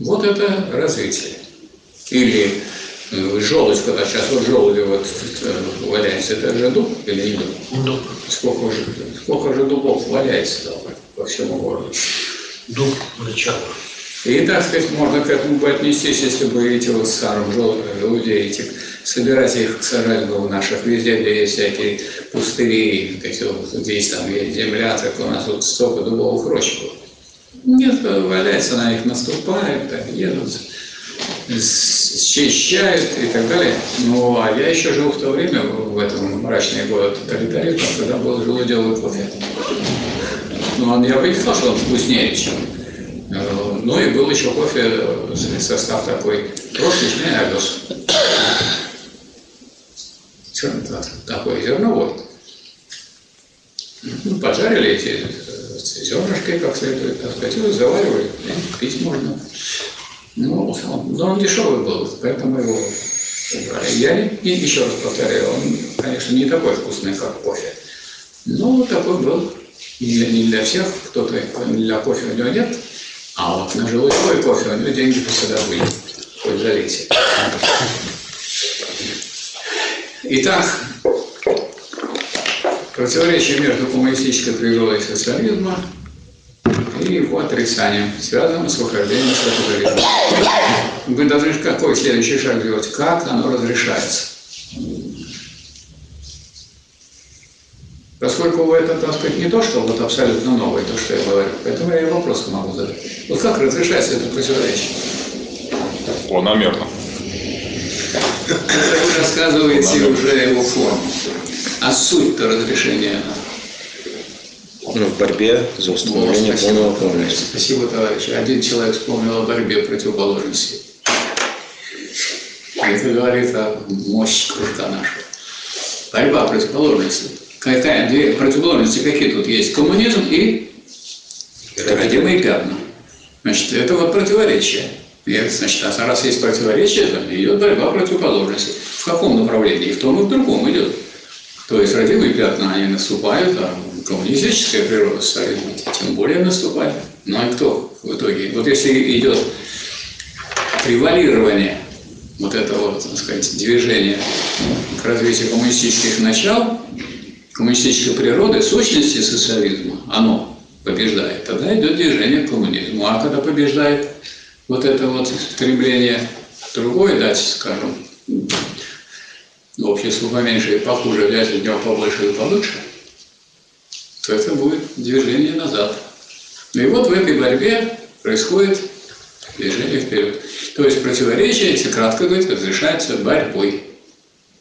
Вот это развитие. Или э, желудь, когда сейчас вот желуди вот э, валяется, это же дуб или не дуб? Дуб. Сколько же, сколько же дубов валяется там, по всему городу? Дуб рычаг. И, так сказать, можно к этому бы отнестись, если бы эти вот старых желудей, этих, собирать их, бы в наших везде, где есть всякие пустыри, эти вот, здесь там есть земля, так у нас вот столько дубовых рощ. Нет, валяется, на них наступает, так едут, счищают и так далее. Ну, а я еще жил в то время, в этом мрачные годы тоталитаризма, когда был желудевый кофе. Ну, он, я бы не сказал, что он вкуснее, чем Э, ну и был еще кофе, э, состав такой, крошечный авес. Такой зерновой. Ну, поджарили эти э, зернышки как следует, так сказать, и заваривали, и пить можно. Ну, но он дешевый был, поэтому его убрали. Я не, еще раз повторяю, он, конечно, не такой вкусный, как кофе. Но вот такой был. Не для, не для всех, кто-то для кофе у него нет, а вот на желудевой кофе у него деньги всегда были. Хоть залейте. Итак, противоречие между коммунистической природой социализма и его отрицанием связано с выхождением из капитализма. Вы должны какой следующий шаг сделать? Как оно разрешается? Поскольку это, так сказать, не то, что вот абсолютно новое, то, что я говорю, поэтому я и вопрос могу задать. Вот как разрешается это противоречие? Планомерно. Это вы рассказываете уже его форму. А суть-то разрешения? Ну, в борьбе за установление спасибо. полного полностью. Спасибо, товарищи. Один человек вспомнил о борьбе противоположностей. Это говорит о мощи кружка нашего. Борьба противоположностей. Какая две противоположности какие тут есть? Коммунизм и родимые пятна. Значит, это вот противоречие. И, значит, а раз есть противоречие, то идет борьба противоположностей. В каком направлении? И в том и в другом идет. То есть родимые пятна, они наступают, а коммунистическая природа стоит, тем более наступает. Ну а кто в итоге? Вот если идет превалирование вот этого, так сказать, движения к развитию коммунистических начал, коммунистической природы, сущности социализма, оно побеждает, тогда идет движение к коммунизму. А когда побеждает вот это вот стремление другое дать, скажем, обществу поменьше и похуже, взять от него побольше и получше, то это будет движение назад. Ну и вот в этой борьбе происходит движение вперед. То есть противоречие, если кратко говорить, разрешается борьбой.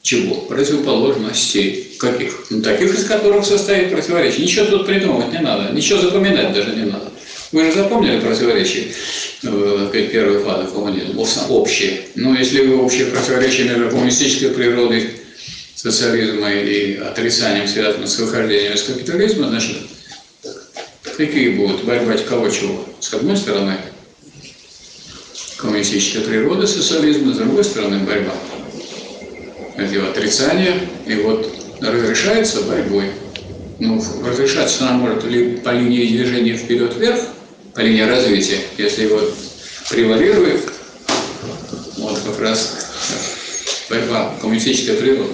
Чего? Противоположностей. Каких? Ну, таких, из которых состоит противоречие. Ничего тут придумывать не надо, ничего запоминать даже не надо. Вы же запомнили противоречие э, первой фазы коммунизма, общее. Но если вы общее противоречие между коммунистической природой социализма и отрицанием, связанным с выхождением из капитализма, значит, какие будут борьба кого чего? С одной стороны, коммунистическая природа социализма, с другой стороны, борьба его отрицание, и вот разрешается борьбой. Ну, разрешаться она может ли по линии движения вперед-вверх, по линии развития, если вот превалирует, вот как раз борьба коммунистической природы.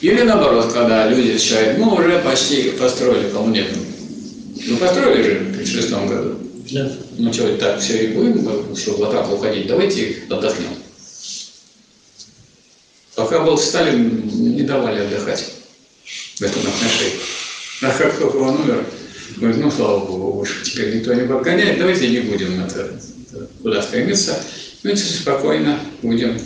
Или наоборот, когда люди считают, ну, уже почти построили коммунизм. Ну, построили же в 1936 году. Да. Ну, что, так все и будем, что в атаку уходить, давайте отдохнем. Пока был Сталин, не давали отдыхать в этом отношении. А как только он умер, говорит, ну, слава богу, уж теперь никто не подгоняет, давайте не будем это, это куда стремиться, давайте спокойно будем.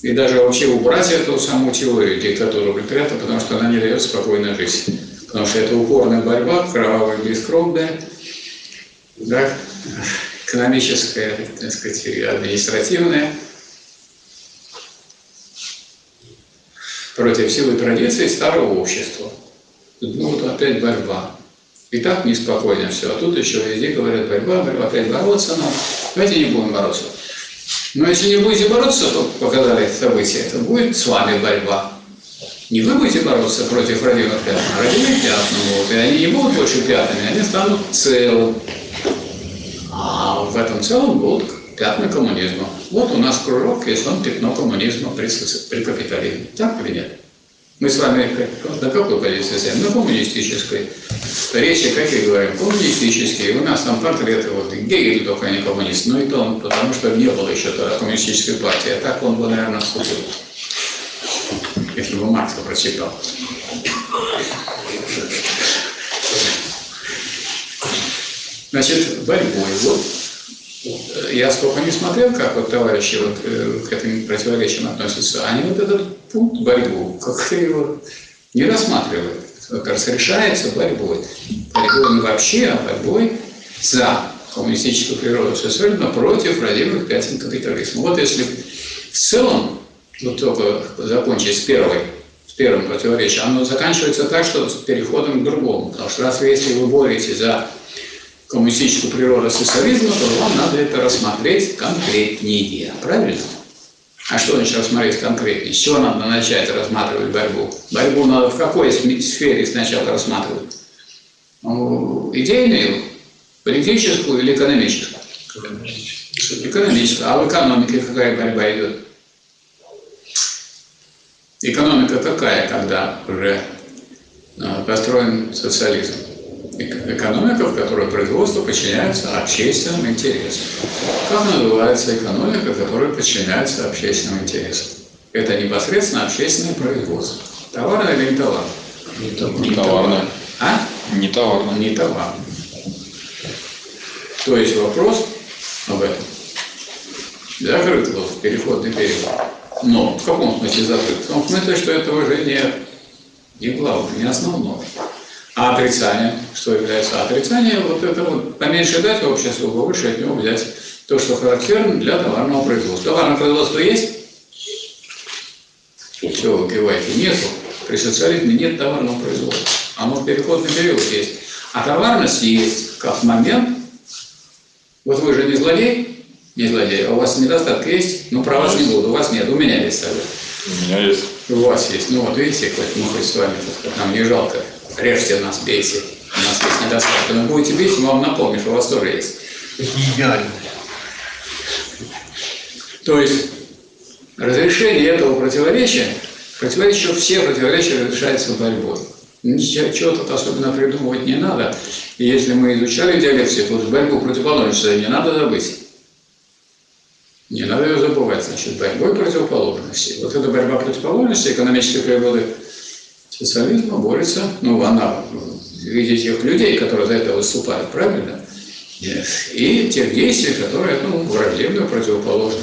И даже вообще убрать эту саму теорию диктатуры пролетариата, потому что она не дает спокойной жизни. Потому что это упорная борьба, кровавая, бескровная, да, экономическое, так сказать, и против силы традиций старого общества. Ну вот опять борьба. И так неспокойно все. А тут еще везде говорят борьба, борьба, опять бороться надо. Давайте не будем бороться. Но если не будете бороться, то показали события, то будет с вами борьба. Не вы будете бороться против родимых пятен, а родимые пятна будут. И они не будут больше пятнами, они станут целым. А в этом целом будут пятна коммунизма. Вот у нас кружок, есть он пятно коммунизма при, при капитализме. Так или нет? Мы с вами на какой позиции стоим? На коммунистической. Речи, как и говорим, коммунистические. У нас там портреты, вот Гегель только не коммунист, ну и то он, потому что не было еще тогда коммунистической партии, а так он бы, наверное, вступил. Если бы Маркса прочитал. Значит, борьбой. Вот я сколько не смотрел, как вот товарищи вот, э, к этим противоречиям относятся, они вот этот пункт борьбу как-то его не рассматривают. Вот Решается борьбой. Борьбой не вообще, а борьбой за коммунистическую природу социализма против родимых пятен капитализма. Вот если в целом, вот только закончить с первой, с первым противоречием, оно заканчивается так, что с переходом к другому. Потому что раз вы, если вы боретесь за коммунистическую природу социализма, то вам надо это рассмотреть конкретнее. Правильно? А что значит рассмотреть конкретнее? С чего надо начать рассматривать борьбу? Борьбу надо в какой сфере сначала рассматривать? Ну, Идейную, политическую или экономическую? Экономическую. А в экономике какая борьба идет? Экономика какая, когда уже э, построен социализм? Эк- Экономика, в которой производство подчиняется общественным интересам. Как называется экономика, которая подчиняется общественным интересам? Это непосредственно общественное производство. Товарное или не товар? Не товарное. А? Не товарно. Не товар. То есть вопрос об этом закрыт был в переходный период. Но в каком смысле закрыт? В том смысле, что это уже не, не главное, не основное. А отрицание, что является отрицанием, вот это вот поменьше дать обществу, побольше от него взять то, что характерно для товарного производства. Товарное производство есть? Все, вы киваете. Нету. При социализме нет товарного производства. Оно в переходный период есть. А товарность есть как момент. Вот вы же не злодей, не злодей, а у вас недостатки есть, но про вас не буду, у вас нет, у меня есть тогда. У меня есть. У вас есть. Ну вот видите, хоть мы хоть с вами, так сказать, нам не жалко. Режьте нас, бейте. У нас есть недостатки. Но будете бить, мы вам напомним, что у вас тоже есть. Идеально. То есть разрешение этого противоречия, противоречие, все противоречия разрешаются борьбой. Ничего чего тут особенно придумывать не надо. И если мы изучали диалектику, то борьбу противоположностей не надо забыть. Не надо ее забывать, значит, борьбой противоположностей. Вот эта борьба противоположностей экономической природы социализма борется, ну, она в виде тех людей, которые за это выступают, правильно? И тех действий, которые, ну, враждебно противоположны.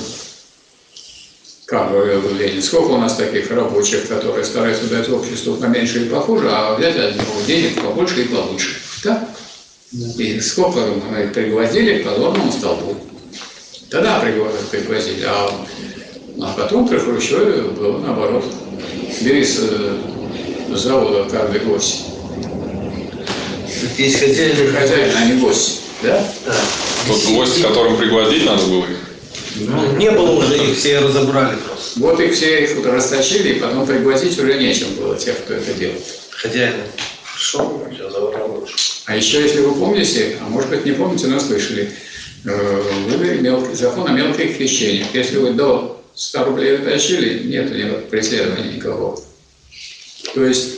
Как говорил Ленин, сколько у нас таких рабочих, которые стараются дать обществу поменьше и похуже, а взять от него денег побольше и получше. Да? И сколько мы пригвоздили к позорному столбу. Тогда пригво- пригвоздили, а, а потом при Хрущеве было наоборот. Бери завода каждый гость. Есть хозяин. Хозяин, а не гость. Да? Да. Тот гвоздь, которым пригвоздить надо было их. Ну, не было уже, их все разобрали просто. Вот их все их растащили, и потом пригвоздить уже нечем было тех, кто это делал. Хозяин. Шел, все забрал. А еще, если вы помните, а может быть не помните, но слышали, э, вывели мелкий, закон о мелких хищениях. Если вы до 100 рублей утащили, нет ни преследования никакого. То есть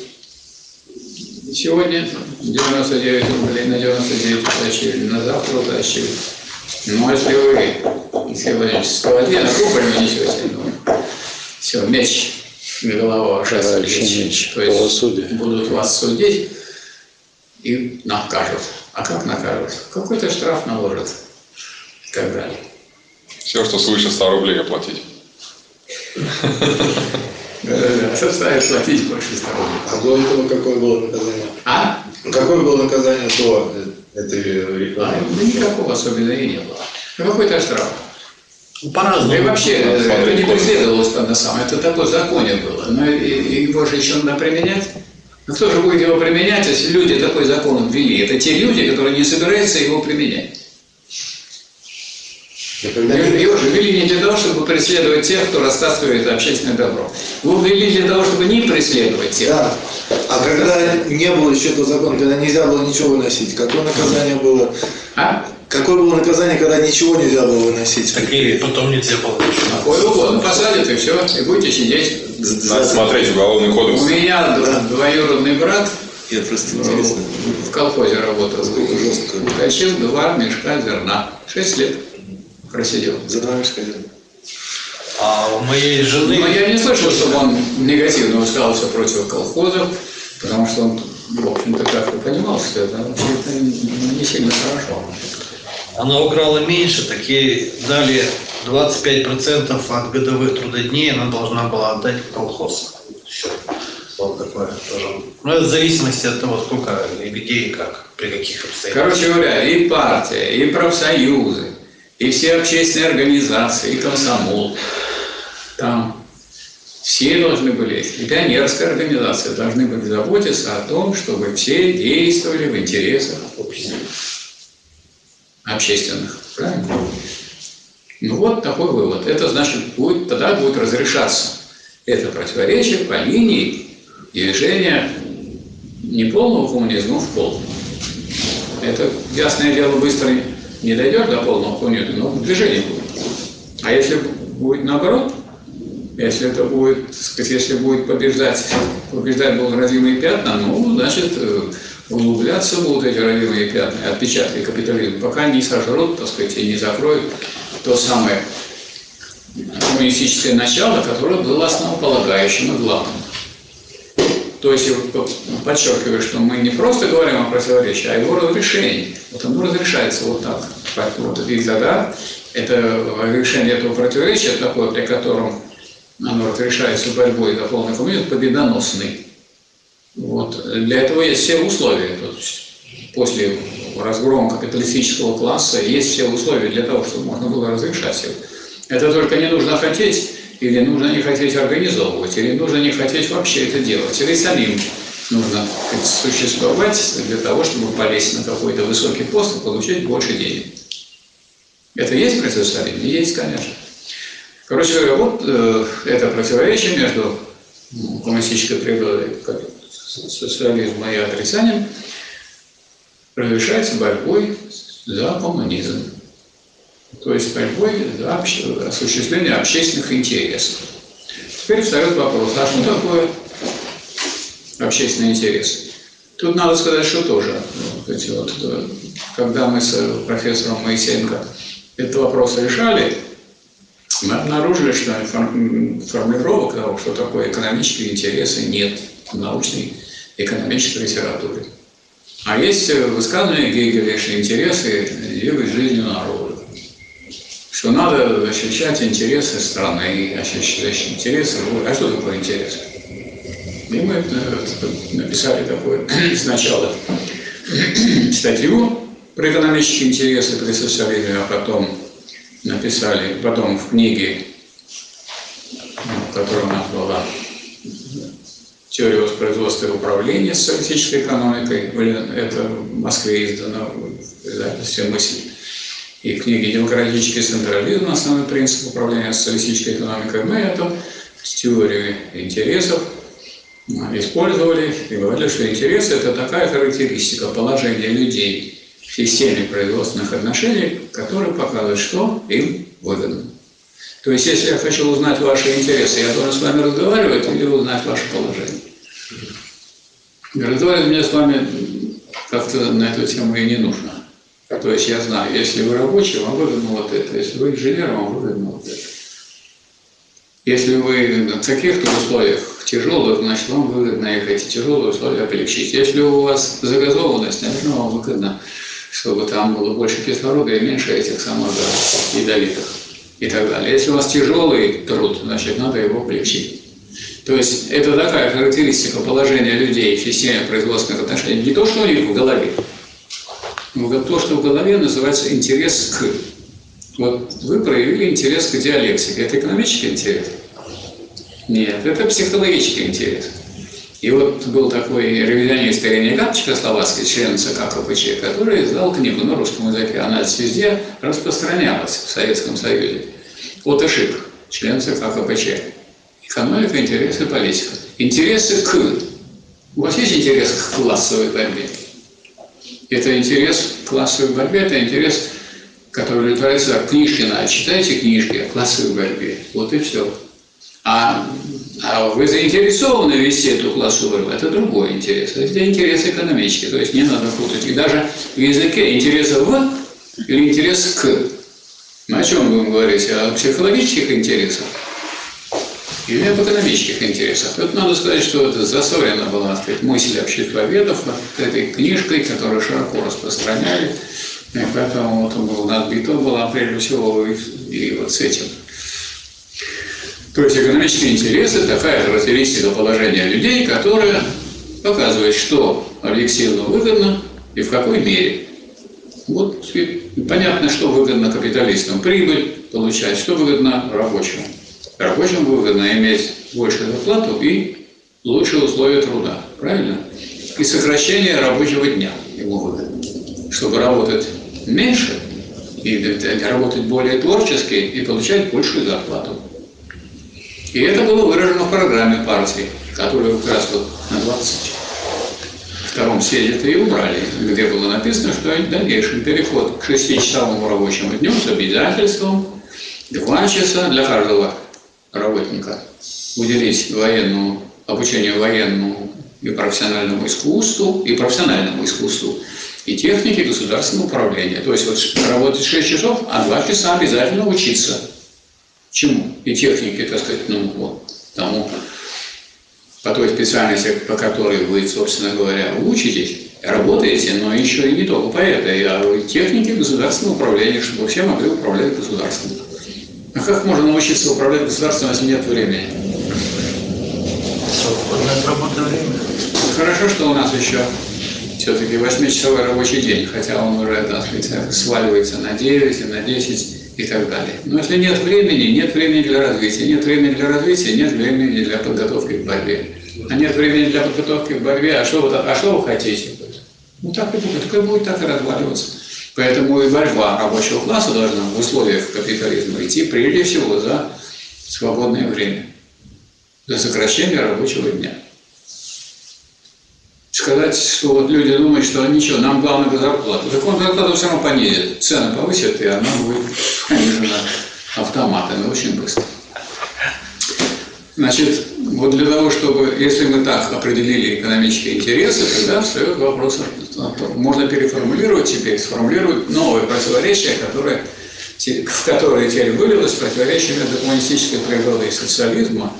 сегодня 99 рублей на 99 утащили, на завтра утащили. Но если вы сегодня 101 рубль вы несете, ну, все, меч, голова ваша Товарищи меч. меч, То есть правосудие. будут вас судить и накажут. А как накажут? Какой-то штраф наложат и так далее. Все, что свыше 100 рублей оплатить. (laughs) Да-да-да, заставят платить больше 100 рублей. А до этого какое было наказание? А? Какое было наказание до этой А, рекламы. ну, никакого особенного и не было. Ну, какой-то штраф. По-разному. Да и вообще, э, это не преследовалось на самом, это такое законе было. Но его же еще надо применять. Ну, кто же будет его применять, если люди такой закон ввели? Это те люди, которые не собираются его применять. Его его же ввели не для того, чтобы преследовать тех, кто растаскивает общественное добро. Его ввели для того, чтобы не преследовать тех. Да. А когда не было еще этого закона, когда нельзя было ничего выносить, какое наказание было? А? Какое было наказание, когда ничего нельзя было выносить? Так и потом нельзя было ничего. Какое угодно. Посадят и все, и будете сидеть. Надо смотреть уголовный У кодекс. меня д- двоюродный брат Я просто интересно. в колхозе работал. Сколько жестко. Утащил два мешка зерна. Шесть лет просидел. За нами сказали. А у моей жены... Но я не слышал, чтобы он негативно высказался против колхозов, потому что он, в общем-то, как-то понимал, что это вообще-то не сильно хорошо. Она украла меньше, такие дали 25% от годовых трудодней, она должна была отдать в колхоз. Все. Вот такое тоже. Ну, это в зависимости от того, сколько и где и как, при каких обстоятельствах. Короче говоря, и партия, и профсоюзы, и все общественные организации, и комсомол, там все должны были, и пионерская организация должны были заботиться о том, чтобы все действовали в интересах общественных. Правильно? Ну вот такой вывод. Это значит, будет, тогда будет разрешаться это противоречие по линии движения не полного коммунизма в полный. Это, ясное дело, быстро не дойдешь до полного коммунизма, но движение будет. А если будет наоборот, если это будет, так сказать, если будет побеждать, побеждать будут родимые пятна, ну, значит, э, углубляться будут эти родимые пятна, отпечатки капитализма, пока не сожрут, так сказать, и не закроют то самое коммунистическое начало, которое было основополагающим и главным. То есть я подчеркиваю, что мы не просто говорим о противоречии, а его разрешении. Вот оно разрешается вот так. Поэтому вот и тогда это решение этого противоречия, такое, при котором оно разрешается борьбой за полный коммунизм, победоносный. Вот. Для этого есть все условия. То есть после разгрома капиталистического класса есть все условия для того, чтобы можно было разрешать его. Это только не нужно хотеть, или нужно не хотеть организовывать, или нужно не хотеть вообще это делать, или самим нужно существовать для того, чтобы полезть на какой-то высокий пост и получить больше денег. Это есть противостояние? Есть, конечно. Короче говоря, вот э, это противоречие между ну, коммунистической природой социализма и отрицанием разрешается борьбой за коммунизм. То есть борьбой за обще... осуществление общественных интересов. Теперь встает вопрос, а что такое общественный интерес? Тут надо сказать, что тоже, вот эти вот, э, когда мы с профессором Моисеенко этот вопрос решали, мы обнаружили, что форм- формулировок того, что такое экономические интересы, нет в научной экономической литературе. А есть э, высказывания Гегеля, что интересы двигают жизнью народа. Что надо ощущать интересы страны, ощущать интересы. А что такое интерес? И мы э, написали такое (clears throat) сначала (clears throat) статью про экономические интересы при социализме, а потом написали, потом в книге, которая у нас была «Теория воспроизводства и управления социалистической экономикой», это в Москве издано в издательстве «Мысль», и в книге «Демократический централизм. Основной принцип управления социалистической экономикой» мы эту теорию интересов использовали и говорили, что интересы – это такая характеристика положения людей в системе производственных отношений, которая показывает, что им выгодно. То есть, если я хочу узнать ваши интересы, я должен с вами разговаривать или узнать ваше положение. Разговаривать мне с вами как-то на эту тему и не нужно. То есть я знаю, если вы рабочий, вам выгодно вот это, если вы инженер, вам выгодно вот это. Если вы в каких-то условиях тяжелых, значит, вам выгодно их эти тяжелые условия облегчить. Если у вас загазованность, наверное, вам выгодно, чтобы там было больше кислорода и меньше этих самых ядовитых и так далее. Если у вас тяжелый труд, значит, надо его облегчить. То есть это такая характеристика положения людей в системе производственных отношений. Не то, что у них в голове, то, что в голове называется интерес к. Вот вы проявили интерес к диалектике. Это экономический интерес? Нет, это психологический интерес. И вот был такой ревизионист Ирина Игат, чехословацкий член ЦК КПЧ, который издал книгу на русском языке. Она везде распространялась в Советском Союзе. Вот ошибка, член ЦК КПЧ. Экономика, интересы, политика. Интересы к. У вас есть интерес к классовой борьбе? Это интерес к классовой борьбе, это интерес, который удовлетворяется книжки надо. Читайте книжки о классовой борьбе. Вот и все. А, а вы заинтересованы вести эту классовую борьбу, это другой интерес. Это интерес экономический, то есть не надо путать. И даже в языке интерес в или интерес к. Мы о чем будем говорить? О психологических интересах или об экономических интересах. Тут надо сказать, что это засорена была так сказать, мысль обществоведов над этой книжкой, которую широко распространяли. И поэтому вот он был надбито была прежде всего и, и вот с этим. То есть экономические интересы – такая характеристика положения людей, которая показывает, что объективно выгодно и в какой мере. Вот и понятно, что выгодно капиталистам. Прибыль получать, что выгодно рабочему. Рабочим выгодно иметь большую зарплату и лучшие условия труда. Правильно? И сокращение рабочего дня ему выгодно. Чтобы работать меньше и работать более творчески и получать большую зарплату. И это было выражено в программе партии, которую как раз вот на 22-м съезде и убрали, где было написано, что дальнейший переход к шестичасовому рабочему дню с обязательством два часа для каждого работника уделить военному, обучению военному и профессиональному искусству, и профессиональному искусству, и технике государственного управления. То есть вот работать 6 часов, а 2 часа обязательно учиться. Чему? И технике, так сказать, ну, вот, тому, по той специальности, по которой вы, собственно говоря, учитесь, работаете, но еще и не только по этой, а и технике государственного управления, чтобы все могли управлять государством. А как можно научиться управлять государством, если нет времени? Свободное время. Хорошо, что у нас еще все-таки 8-часовой рабочий день, хотя он уже, так сказать, сваливается на 9 и на 10 и так далее. Но если нет времени, нет времени для развития. Нет времени для развития, нет времени для подготовки к борьбе. А нет времени для подготовки к борьбе, а что вы, а что вы хотите? Ну так и будет, так и будет так и разваливаться. Поэтому и борьба рабочего класса должна в условиях капитализма идти прежде всего за свободное время, за сокращение рабочего дня. Сказать, что вот люди думают, что ничего, нам главное зарплату. Так он зарплату все равно понизит, цены повысят, и она будет понижена автоматами очень быстро. Значит, вот для того, чтобы, если мы так определили экономические интересы, тогда встает вопрос, можно переформулировать теперь, сформулировать новые противоречия, которые, в которые теперь вылилось противоречие между коммунистической природой социализма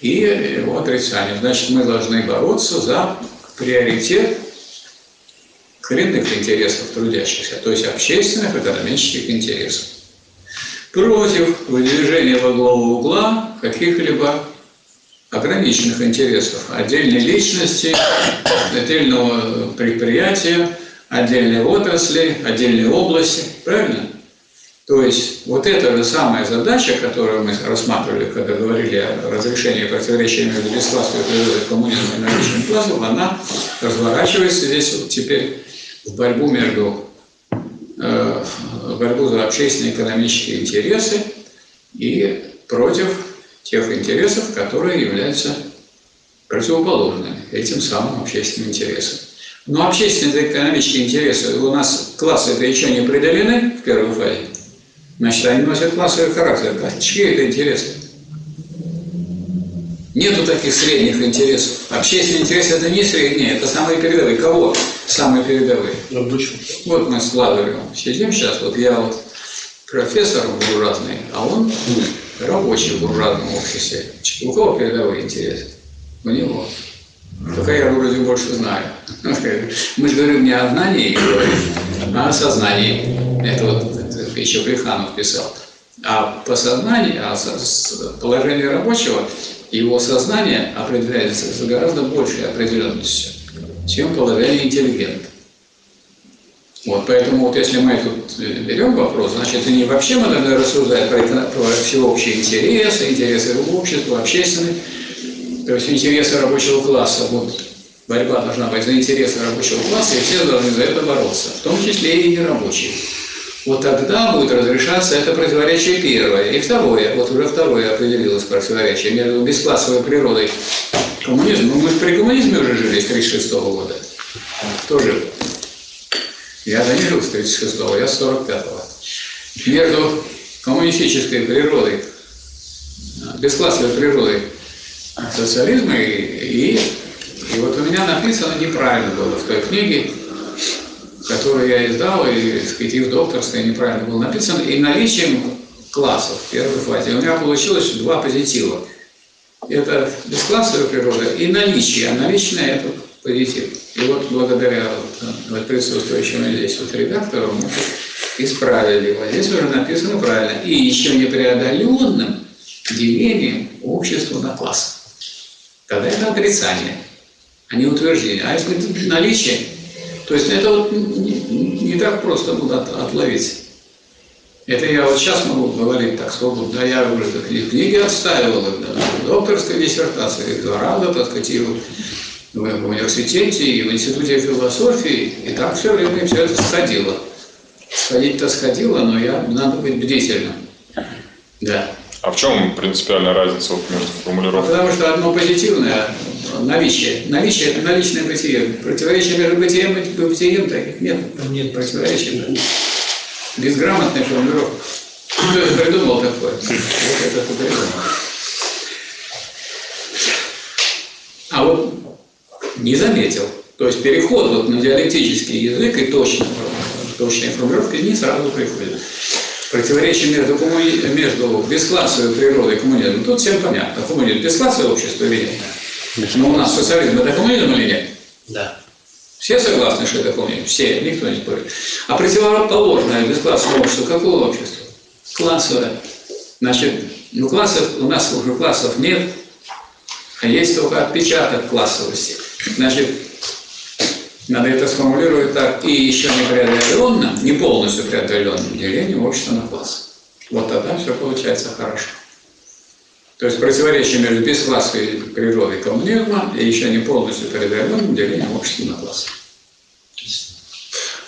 и его отрицанием. Значит, мы должны бороться за приоритет коренных интересов трудящихся, то есть общественных экономических интересов против выдвижения во главу угла каких-либо ограниченных интересов отдельной личности, отдельного предприятия, отдельной отрасли, отдельной области. Правильно? То есть вот эта же самая задача, которую мы рассматривали, когда говорили о разрешении противоречия между бесклассовой природой коммунизма и наличием классов, она разворачивается здесь вот теперь в борьбу между борьбу за общественные экономические интересы и против тех интересов, которые являются противоположными этим самым общественным интересам. Но общественные экономические интересы у нас классы это еще не определены в первой фазе. Значит, они носят классовый характер. А чьи это интересы? Нету таких средних интересов. Общественные интересы это не средние, это самые передовые. Кого самые передовые? Рабочим. Вот мы с Ладовым сидим сейчас, вот я вот профессор буржуазный, а он рабочий в буржуазном обществе. У кого передовые интересы? У него. Только я вроде больше знаю. (laughs) Мы же говорим не о знании, а о сознании. Это вот еще Плеханов писал. А по сознанию, а положение рабочего, его сознание определяется с гораздо большей определенностью, чем положение интеллигента. Вот, поэтому вот если мы тут э, берем вопрос, значит, и не вообще мы надо рассуждать про, эко- про всеобщие интересы, интересы общества, общественные, то есть интересы рабочего класса. Вот борьба должна быть за интересы рабочего класса, и все должны за это бороться, в том числе и нерабочие. Вот тогда будет разрешаться это противоречие первое. И второе, вот уже второе определилось противоречие между бесклассовой природой коммунизма. Ну, мы же при коммунизме уже жили с 1936 года. Кто жил? Я не жил с 36-го, я с 45-го. Между коммунистической природой, бесклассовой природой социализма и, и вот у меня написано неправильно было в той книге, которую я издал, и, так сказать, и в докторской неправильно было написано, и наличием классов в первой фазе. У меня получилось два позитива. Это бесклассовая природа и наличие, а наличное – это позитив. И вот благодаря вот, вот присутствующему здесь вот редактору мы исправили его. Здесь уже написано правильно. И еще непреодоленным делением общества на классы. Тогда это отрицание, а не утверждение. А если наличие, то есть это вот не, не так просто от- отловить. Это я вот сейчас могу говорить так свободно, да я уже так и книги отстаивал, и в докторской диссертации, и два раза, так сказать, и в, в университете, и в институте философии, и так все время все это сходило. Сходить-то сходило, но я, надо быть бдительным. Да. А в чем принципиальная разница вот между формулировками? Потому что одно позитивное – наличие. Наличие – это наличное бытие. Противоречия между бытием и бытием таких нет. Нет противоречий. да. Безграмотная формулировка. Кто это придумал такое? Вот это придумал. А вот не заметил. То есть переход вот на диалектический язык и точно, точные формулировки не сразу приходят. Противоречие между, коммуни- между бесклассовой природой и коммунизмом, тут всем понятно. Коммунизм – бесклассовое общество или нет? Но у нас социализм – это коммунизм или нет? Да. Все согласны, что это коммунизм? Все, никто не спорит. А противоположное бесклассовое общество какого общества? Классовое. Значит, ну классов, у нас уже классов нет, а есть только отпечаток классовости. Значит, надо это сформулировать так. И еще не преодоленным, не полностью преодоленным делением общества на классы. Вот тогда все получается хорошо. То есть противоречие между бесклассовой природой коммунизма и еще не полностью преодоленным делением общества на классы.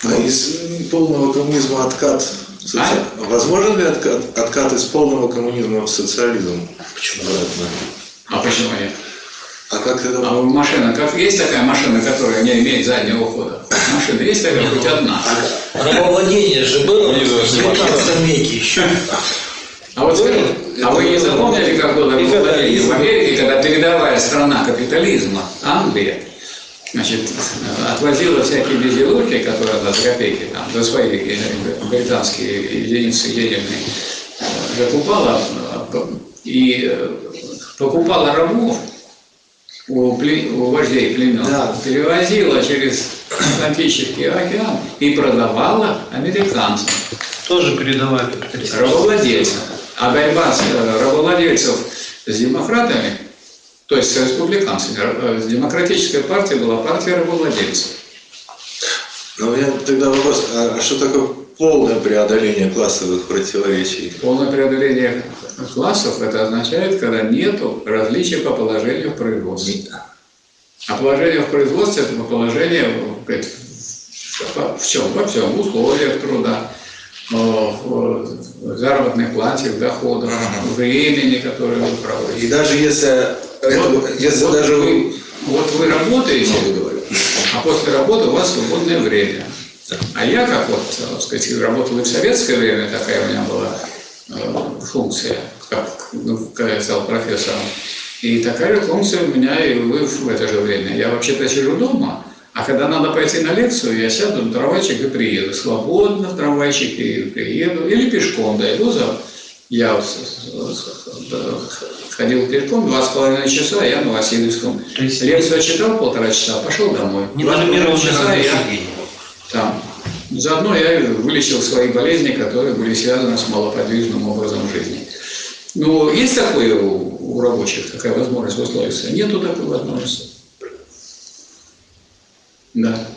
А из полного коммунизма откат? соци- Возможен ли откат, откат из полного коммунизма в социализм? Почему обратно? А почему нет? А как это? А машина, как есть такая машина, которая не имеет заднего хода? Машина есть такая хоть одна? Рабовладение же было в 19 веке еще. А вот скажите, а вы не запомнили, как было рабовладение в Америке, когда передовая страна капитализма, Англия, значит, отвозила всякие безделушки, которые за копейки, там, за свои британские единицы денежные, э, закупала э, и э, покупала рабов у, пле- у вождей племен, Да. перевозила через Атлантический океан и продавала американцам. Тоже передовая капитализм. рабовладельцев. А борьба с, э, рабовладельцев с демократами, то есть с республиканцами, э, демократическая партия была партия рабовладельцев. Но у меня тогда вопрос, а а что такое полное преодоление классовых противоречий? Полное преодоление классов это означает, когда нет различия по положению в производстве. А положение в производстве это положение в, чем? Во всем, в условиях труда, э, в заработной плате, в доходах, в времени, которое вы проводите. И даже если, это- Вот, если вот даже вы, вот вы работаете, а после работы у вас свободное время. А я, как вот, так сказать, работал и в советское время, такая у меня была э, функция, как, ну, когда я стал профессором. И такая же функция у меня и вы в это же время. Я вообще-то сижу дома, а когда надо пойти на лекцию, я сяду на трамвайчик и приеду. Свободно в трамвайчике и приеду. Или пешком дойду за... Я вот ходил пешком два с половиной часа, я на Васильевском. Есть Лекцию читал полтора часа, пошел домой. Два с половиной ненормированное часа я развлечение. Там. Заодно я вылечил свои болезни, которые были связаны с малоподвижным образом жизни. Ну, есть такое у, у рабочих, такая возможность в условиях? Нету такой возможности. Да.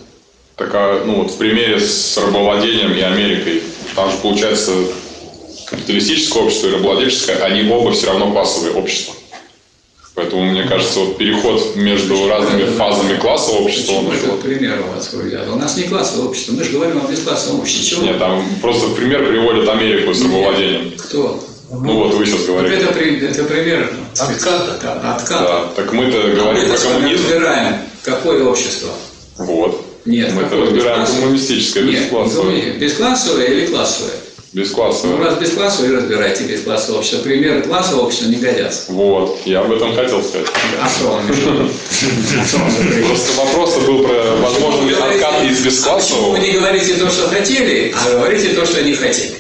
Так, а, ну вот в примере с рабовладением и Америкой, там же получается капиталистическое общество и рабовладельческое, они оба все равно классовые общества. Поэтому, мне кажется, вот переход между разными фазами классового общества, Почему этот пример у вас взят? У нас не классовое общество, мы же говорим о бесклассовом обществе. Чего? Нет, там просто в пример приводят Америку с рабовладением. Кто? Ну вот вы сейчас Вот говорите. это, это пример Отката. Да, отката. Да, так мы-то А говорим мы про коммунизм. разбираем, какое общество. Вот. Нет, Мы-то какое? разбираем коммунистическое, Нет, бесклассовое. не бесклассовое или классовое? Ну, Бесклассовое. раз бесклассовое, разбирайте бесклассовое общество. Примеры классового общества не годятся. Вот, я об этом хотел сказать. А что? (laughs) Просто вопрос был про возможно ли откат из А почему бесклассового. вы не говорите то, что хотели, а говорите то, что не хотели?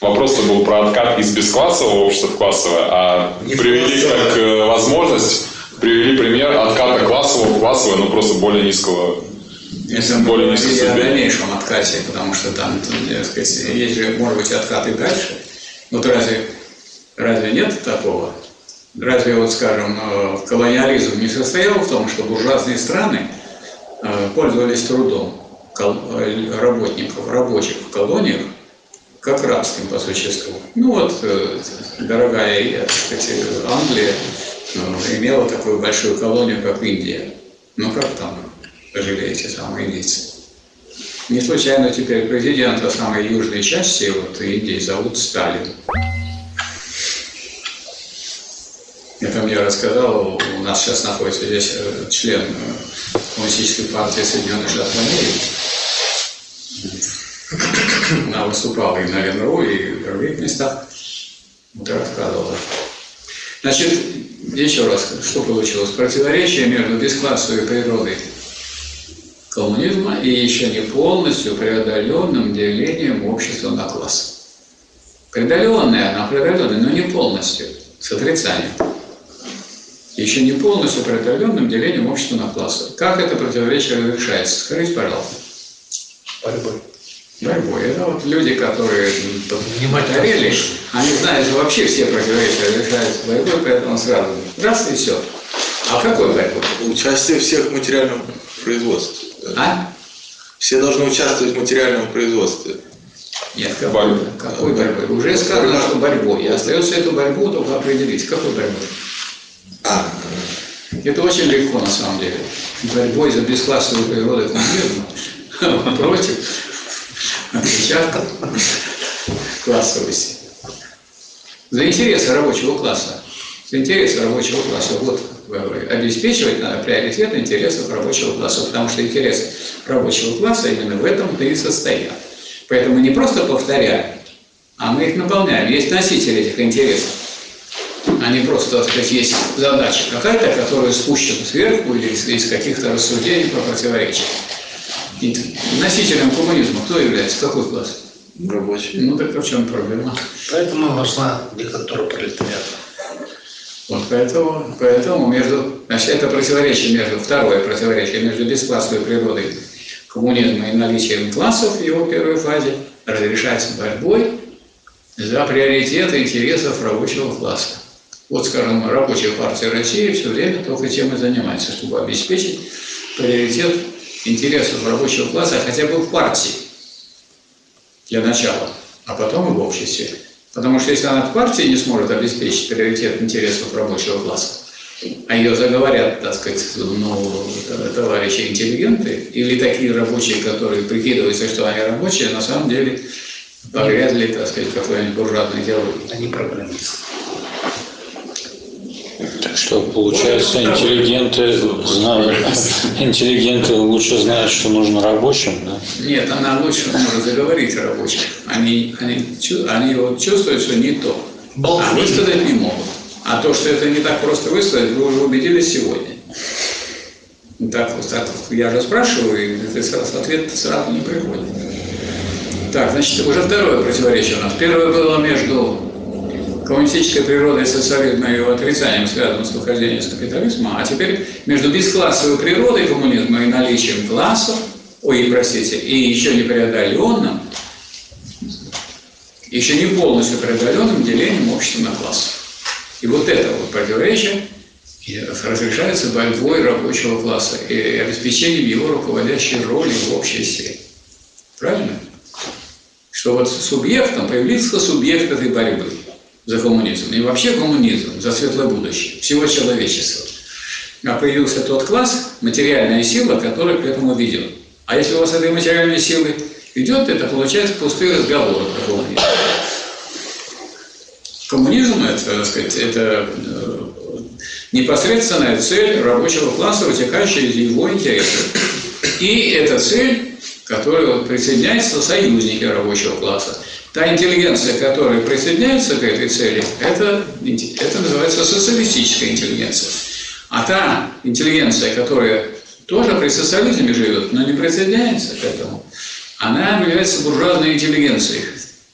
Вопрос был про откат из бесклассового общества в классовое, а Не привели как возможность, привели пример отката классового в классовое, но просто более низкого. Если мы низкой о дальнейшем откате, потому что там, так сказать, есть же, может быть, откат и дальше. Вот разве, разве нет такого? Разве, вот, скажем, э, колониализм не состоял в том, что буржуазные страны э, пользовались трудом э, работников, рабочих в колониях, как рабским по существу. Ну вот, дорогая сказать, Англия имела такую большую колонию, как Индия. Ну как там пожили эти самые индийцы? Не случайно теперь президента самой южной части вот, Индии зовут Сталин. Это мне рассказал, у нас сейчас находится здесь э, член э, Коммунистической партии Соединенных Штатов Америки. Она выступала и на РНРУ, и в других местах. Вот рассказывала. Значит, еще раз, что получилось? Противоречие между бесклассовой природой коммунизма и еще не полностью преодоленным делением общества на классы. Преодоленное, она преодоленная, но не полностью, с отрицанием. Еще не полностью преодоленным делением общества на классы. Как это противоречие разрешается? Скажите, пожалуйста. Борьбой. Борьбой. Это вот люди, которые слушают. они знают, что вообще все противоречия разрешаются борьбой, поэтому сразу раз и все. А какой борьбой? Участие всех в материальном производстве. А? Все должны участвовать в материальном производстве. Нет, какой, Борьбой. какой борьбой? Уже сказано, что борьбой. И остается эту борьбу только определить. Какой борьбой? А, Это очень легко на самом деле. Борьбой за бесклассовую природу коммунизма (laughs) против отпечатка классовости. За интересы рабочего класса. За интересы рабочего класса. Вот обеспечивать надо приоритет интересов рабочего класса, потому что интересы рабочего класса именно в этом-то и состоят. Поэтому не просто повторяем, а мы их наполняем. Есть носители этих интересов. Они просто, так сказать, есть задача какая-то, которая спущена сверху или из, из каких-то рассуждений про противоречия. И носителем коммунизма кто является? Какой класс? рабочий. Ну так а в чем проблема? Поэтому нужна диктатура пролетариата. Вот поэтому, поэтому между, значит, это противоречие между, второе противоречие между бесклассовой природой коммунизма и наличием классов в его первой фазе разрешается борьбой за приоритеты интересов рабочего класса. Вот, скажем, рабочая партия России все время только тем и занимается, чтобы обеспечить приоритет интересов рабочего класса хотя бы в партии для начала, а потом и в обществе. Потому что если она в партии не сможет обеспечить приоритет интересов рабочего класса, а ее заговорят, так сказать, ну, товарищи интеллигенты, или такие рабочие, которые прикидываются, что они рабочие, а на самом деле погрязли, так сказать, какой-нибудь буржуазной идеологии. Они программисты. Что, получается, интеллигенты знают, (laughs) интеллигенты лучше знают, что нужно рабочим, да? Нет, она лучше может заговорить о рабочих. Они, они, они вот чувствуют, что не то. А высказать не могут. А то, что это не так просто высказать, вы уже убедились сегодня. Так вот, так вот я же спрашиваю, и ответ сразу не приходит. Так, значит, уже второе противоречие у нас. Первое было между коммунистической природой социализма и его отрицанием, связанным с ухождением с капитализма, а теперь между бесклассовой природой коммунизма и наличием классов, ой, простите, и еще не преодоленным, еще не полностью преодоленным делением общества на классы. И вот это вот противоречие разрешается борьбой рабочего класса и обеспечением его руководящей роли в обществе. Правильно? Что вот субъектом появился субъект этой борьбы за коммунизм. И вообще коммунизм за светлое будущее всего человечества. А появился тот класс, материальная сила, которая к этому ведет. А если у вас этой материальной силы идет, это получается пустые разговоры про коммунизм. Коммунизм это, так сказать, это э, непосредственная цель рабочего класса, вытекающая из его интересов. И это цель, которая присоединяется союзники рабочего класса. Та интеллигенция, которая присоединяется к этой цели, это, это называется социалистическая интеллигенция. А та интеллигенция, которая тоже при социализме живет, но не присоединяется к этому, она является буржуазной интеллигенцией,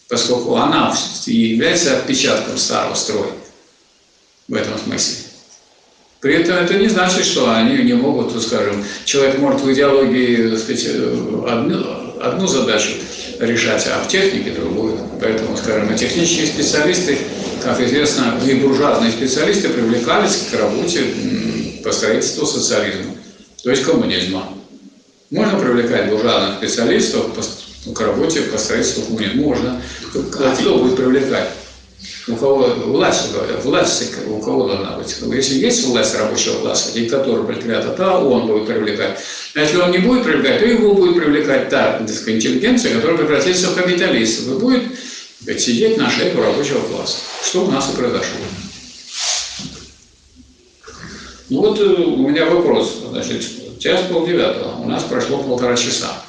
поскольку она является отпечатком старого строя в этом смысле. При этом это не значит, что они не могут, скажем, человек может в идеологии сказать, одну, одну задачу решать, а в технике другую. Поэтому, скажем, технические специалисты, как известно, и буржуазные специалисты привлекались к работе по строительству социализма, то есть коммунизма. Можно привлекать буржуазных специалистов к работе по строительству коммунизма? Можно. А кто будет привлекать? У кого власть, власть у кого должна быть? Если есть власть рабочего класса, диктатура пролетариата, то он будет привлекать. А если он не будет привлекать, то его будет привлекать та сказать, интеллигенция, которая превратится в капиталистов и будет сказать, сидеть на шее рабочего класса. Что у нас и произошло. Ну вот э, у меня вопрос. Значит, час полдевятого. У нас прошло полтора часа.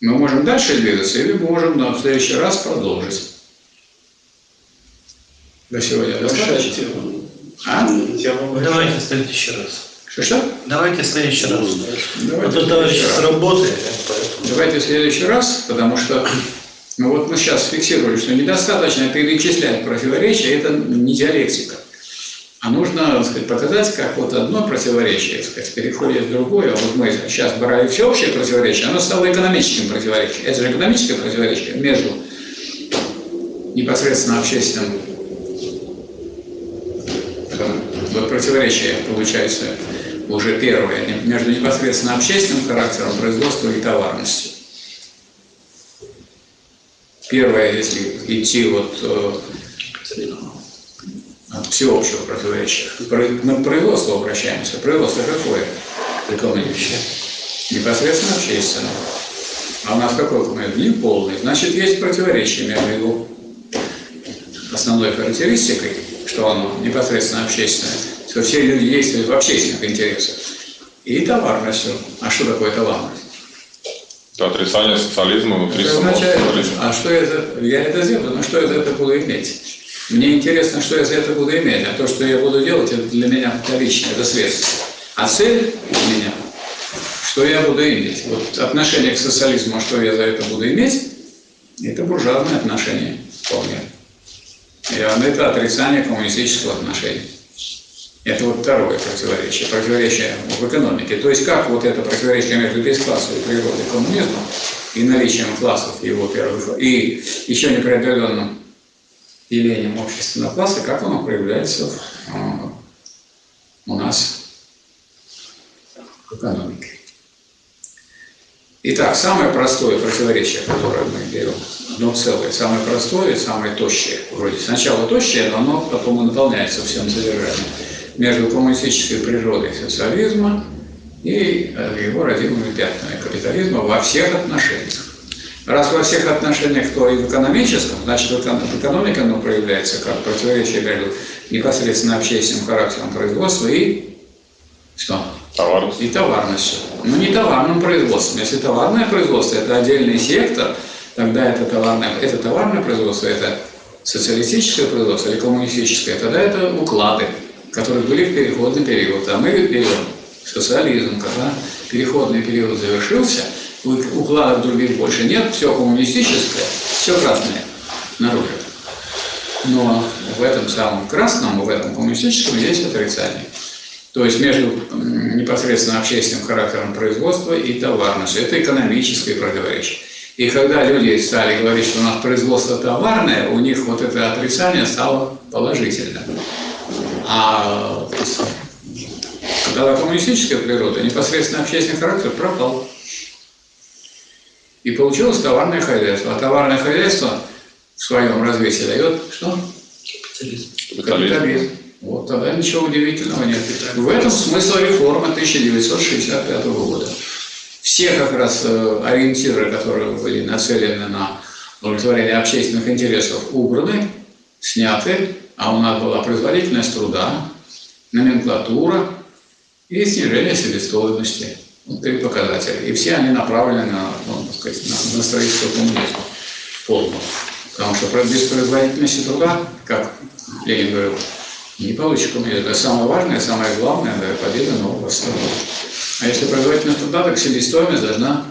Мы можем дальше двигаться или можем на следующий раз продолжить? До сегодня достаточно? А? Давайте в следующий раз. Что-что? Давайте в следующий раз. Давайте А в то товарищ следующий с раз. работы. Давайте в следующий раз, потому что ну вот мы сейчас фиксировали, что недостаточно перечислять противоречия, это не диалектика. А нужно так сказать, показать, как вот одно противоречие так сказать, переходит в другое. Вот мы сейчас брали всеобщее противоречие, оно стало экономическим противоречием. Это же экономическое противоречие между непосредственно общественным вот противоречие получается уже первое между непосредственно общественным характером производства и товарностью. Первое, если идти вот э, от всеобщего противоречия. Про- Мы к производству обращаемся. Производство какое? Экономическое. Непосредственно общественное. А у нас какой коммунизм? Не полный. Значит, есть противоречие между его основной характеристикой, что оно непосредственно общественное, что все люди действуют в общественных интересах, и товарностью. А что такое товарность? Это отрицание социализма внутри Это самого означает, социализма. а что это, я это сделаю, но что я за это буду иметь? Мне интересно, что я за это буду иметь, а то, что я буду делать, это для меня вторично, это следствие. А цель у меня, что я буду иметь. Вот отношение к социализму, что я за это буду иметь, это буржуазное отношение вполне. И это отрицание коммунистического отношения. Это вот второе противоречие, противоречие в экономике. То есть как вот это противоречие между бесклассовой природой коммунизма и наличием классов его первых, и еще не преодоленным явлением общественного класса, как оно проявляется в, а, у нас в экономике. Итак, самое простое противоречие, которое мы берем, одно целое, самое простое, самое тощее, вроде сначала тощее, но оно потом и наполняется всем содержанием, между коммунистической природой социализма и э, его родимыми пятнами капитализма во всех отношениях. Раз во всех отношениях, то и в экономическом, значит, в эко- в экономике оно проявляется как противоречие между непосредственно общественным характером производства и что? Товарность. и товарностью. Но не товарным производством. Если товарное производство – это отдельный сектор, тогда это товарное, это товарное производство, это социалистическое производство или коммунистическое, тогда это уклады, которые были в переходный период. А мы берем социализм, когда переходный период завершился, укладов других больше нет, все коммунистическое, все красное наружу. Но в этом самом красном, в этом коммунистическом есть отрицание. То есть между непосредственно общественным характером производства и товарностью. Это экономическое противоречие. И когда люди стали говорить, что у нас производство товарное, у них вот это отрицание стало положительным. А Когда коммунистическая природа, непосредственно общественный характер пропал. И получилось товарное хозяйство. А товарное хозяйство в своем развитии дает что? Капитализм. Вот тогда ничего удивительного нет. В этом смысл реформы 1965 года. Все как раз э, ориентиры, которые были нацелены на удовлетворение общественных интересов, убраны, сняты, а у нас была производительность труда, номенклатура и снижение себестоимости. Вот три показателя. И все они направлены на, ну, так сказать, на, на строительство коммунизма полного. Потому что без производительности труда, как Ленин говорил, не получишь коммунизм. Это самое важное, самое главное, это победа нового страны. А если производительность труда, так себестоимость должна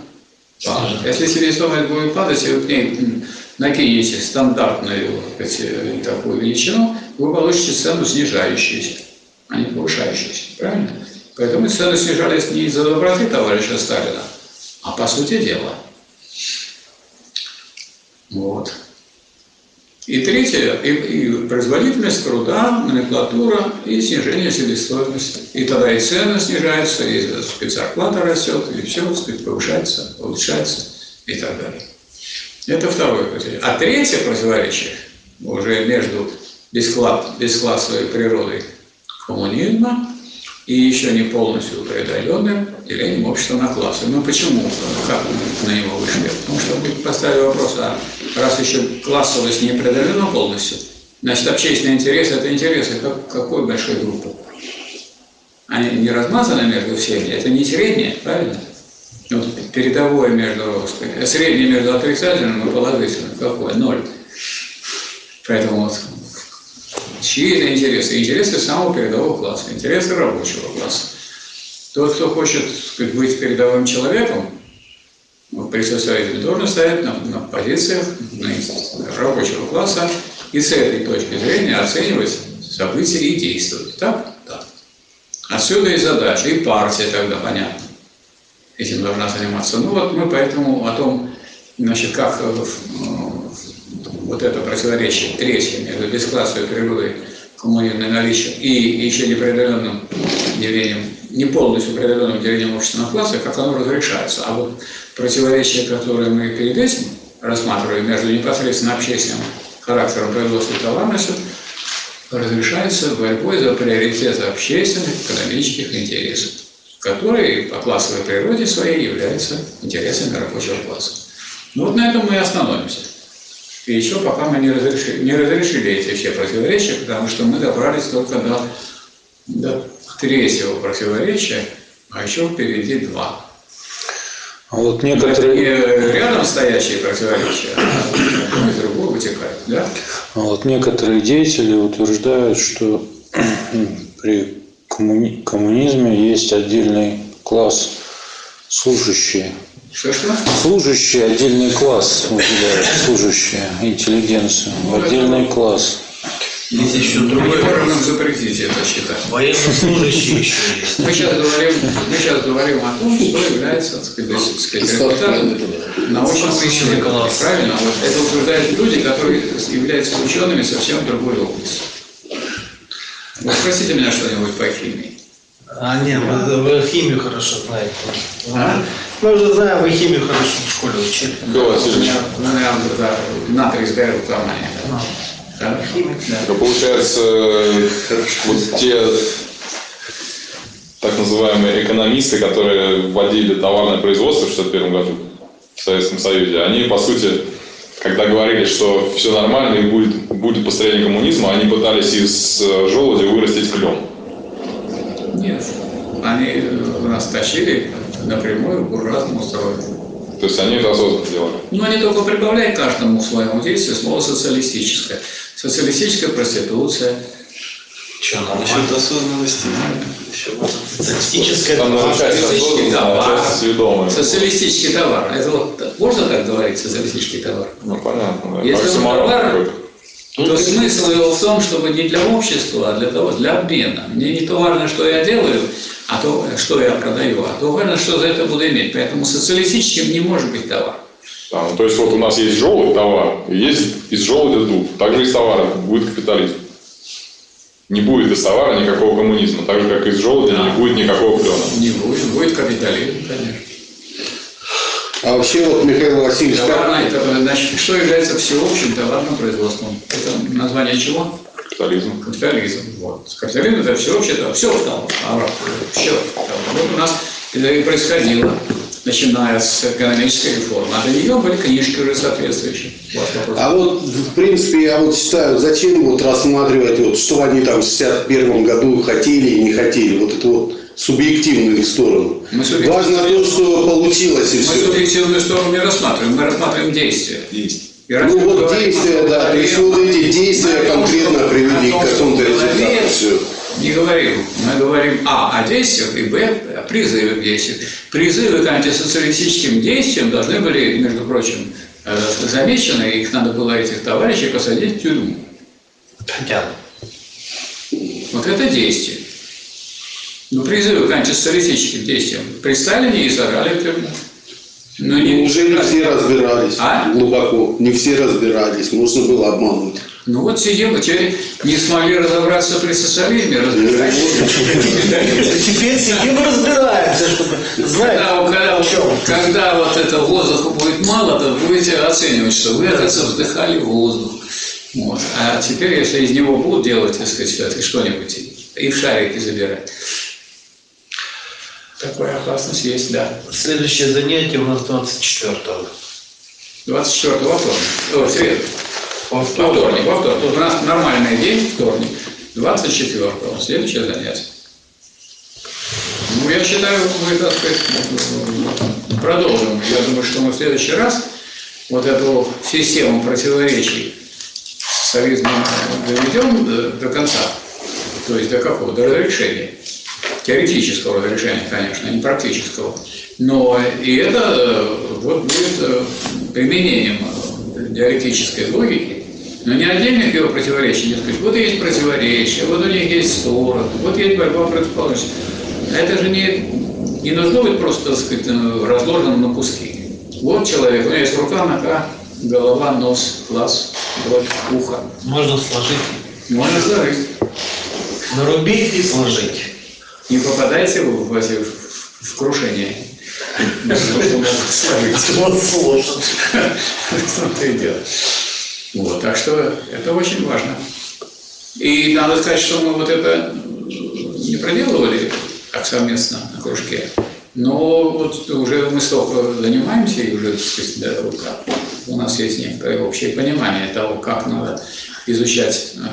падать. Если себестоимость будет падать, и к ней накинете стандартную сказать, такую величину, вы получите цену снижающуюся, а не повышающуюся. Правильно? Поэтому цены снижались не из-за доброты товарища Сталина, а по сути дела. Вот. И третье, и, и производительность труда, номенклатура и снижение себестоимости. И тогда и цены снижаются, и сказать, зарплата растет, и все сказать, повышается, улучшается и так далее. Это второе противоречие. А третье противоречие уже между бесклад, бесклассовой природой коммунизма и еще не полностью преодоленным делением общества на классы. Ну почему? Как на него вышли? Потому что мы поставили вопрос, а раз еще классовость не преодолена полностью, значит общественные интересы – это интересы как, какой большой группы? Они не размазаны между всеми, это не среднее, правильно? Вот передовое между, среднее между отрицательным и положительным, какое? Ноль. Поэтому вот чьи это интересы? Интересы самого передового класса, интересы рабочего класса. Тот, кто хочет сказать, быть передовым человеком, ну, при социализме должен стоять на, на позициях на, рабочего класса и с этой точки зрения оценивать события и действовать. Так? Да. Отсюда и задача, и партия тогда, понятно, этим должна заниматься. Ну вот мы поэтому о том, значит, как э, вот это противоречие третье между бесклассовой природой коммунизма наличия и еще непреодоленным делением, не полностью преодоленным делением общественного класса, как оно разрешается. А вот противоречие, которое мы перед этим рассматриваем между непосредственно общественным характером производства и товарностью, разрешается борьбой за приоритеты общественных экономических интересов, которые по классовой природе своей являются интересами рабочего класса. Ну вот на этом мы и остановимся. И еще пока мы не разрешили, не разрешили эти все противоречия, потому что мы добрались только до, до третьего противоречия, а еще впереди два. А вот это некоторые, не рядом стоящие противоречия, а одно из другого вытекает. Да? а вот некоторые деятели утверждают, что (clears throat) при коммуни- коммунизме есть отдельный класс служащие. Что-что? Служащие, отдельный класс выделяют, служащие, интеллигенцию, отдельный класс. Есть еще другой нам запретить это считать. Военнослужащие еще есть. Мы сейчас говорим, мы сейчас говорим о том, что является, так сказать, результатом научного исследования. Правильно? Вот это утверждают люди, которые являются учеными совсем другой области. Вы спросите меня что-нибудь по химии. А, не, вы, вы химию хорошо знаете. А? Мы уже знаем, вы химию хорошо в школе учили. У Васильевич, меня, у меня да, натрий сгорел кармане. Да. Да? Да. ну, получается, вот те так называемые экономисты, которые вводили товарное производство в 1961 году в Советском Союзе, они, по сути, когда говорили, что все нормально и будет, будет построение коммунизма, они пытались из э, желуди вырастить клен. Нет. Они нас тащили напрямую к буржуазному строю. То есть они это осознанно делали. Но они только прибавляют каждому своему действию слово социалистическое. Социалистическая проституция. Что, Насчет осознанности. Там надо часть Социалистический а товар. Социалистический товар. Это вот можно так говорить, социалистический товар? Ну, понятно. Да. Если он товар. То смысл его в том, чтобы не для общества, а для того, для обмена. Мне не то важно, что я делаю, а то, что я продаю, а то важно, что за это буду иметь. Поэтому социалистическим не может быть товар. Да, ну, то есть вот у нас есть желудь товар, и есть из желудя дуб. Также из товара будет капитализм. Не будет из товара никакого коммунизма, так же, как из желуди Да. не будет никакого клена. Не будет, будет капитализм, конечно. А вообще вот Михаил Васильевич, как- Товарное, это, значит, что является всеобщим товарным производством? Это название чего? Капитализм. Капитализм. Вот. Капитализм это всеобщее, это все стало. Все. Вот у нас это и происходило, начиная с экономической реформы. А до нее были книжки уже соответствующие. Вот а вот в принципе я вот считаю, зачем вот рассматривать, вот, что они там в 61 году хотели и не хотели, вот эту вот субъективную их сторону. Мы субъективную- Важно то, что получилось и Мы все. субъективную сторону не рассматриваем, мы рассматриваем действия. И раз Ну мы вот действия, да, то есть вот эти действия мы конкретно привели к какому-то результату. Все. Не говорим. Мы говорим А о действиях и Б о призыве к действию. Призывы к антисоциалистическим действиям должны были, между прочим, э, замечены, их надо было, этих товарищей, посадить в тюрьму. Понятно. Вот это действие. Но призывы к антисоциалистическим действиям при Сталине и сажали в тюрьму. Но не, Уже не все разбирались А? глубоко, не все разбирались, можно было обмануть. Ну вот сидим, теперь не смогли разобраться при социализме, разбирались. Теперь сидим и разбираемся, чтобы знать, Когда, вот это воздуха будет мало, то будете оценивать, что вы, оказывается, вдыхали воздух. Вот. А теперь, если из него будут делать, так сказать, что-нибудь, и в шарики забирать. Такая опасность есть, да. Следующее занятие у нас 24-го. 24 во вторник. О, в среду. Во вторник, во вторник. У нас нормальный день, вторник. 24 следующее занятие. Ну, я считаю, мы, так сказать, продолжим. Я думаю, что мы в следующий раз вот эту систему противоречий социализма доведем до, до конца. То есть до какого? До разрешения. Теоретического разрешения, конечно, не практического. Но и это э, вот будет э, применением э, диалектической логики, но не отдельных его противоречий, не сказать, вот есть противоречия, вот у них есть стороны, вот есть борьба противоположностей. Это же не, не должно быть просто, так сказать, э, разложено на куски. Вот человек, у него есть рука, нога, голова, нос, глаз, бровь, ухо. Можно сложить. Можно сложить. Нарубить и сложить. Не попадайте в, в, в- в крушение. (laughs) Сложить. Вот сложно. Это и дело. Вот, так что это очень важно. И надо сказать, что мы вот это не проделывали так совместно на кружке, но вот уже мы столько занимаемся, и уже сказать, да, у нас есть некоторое общее понимание того, как надо изучать э,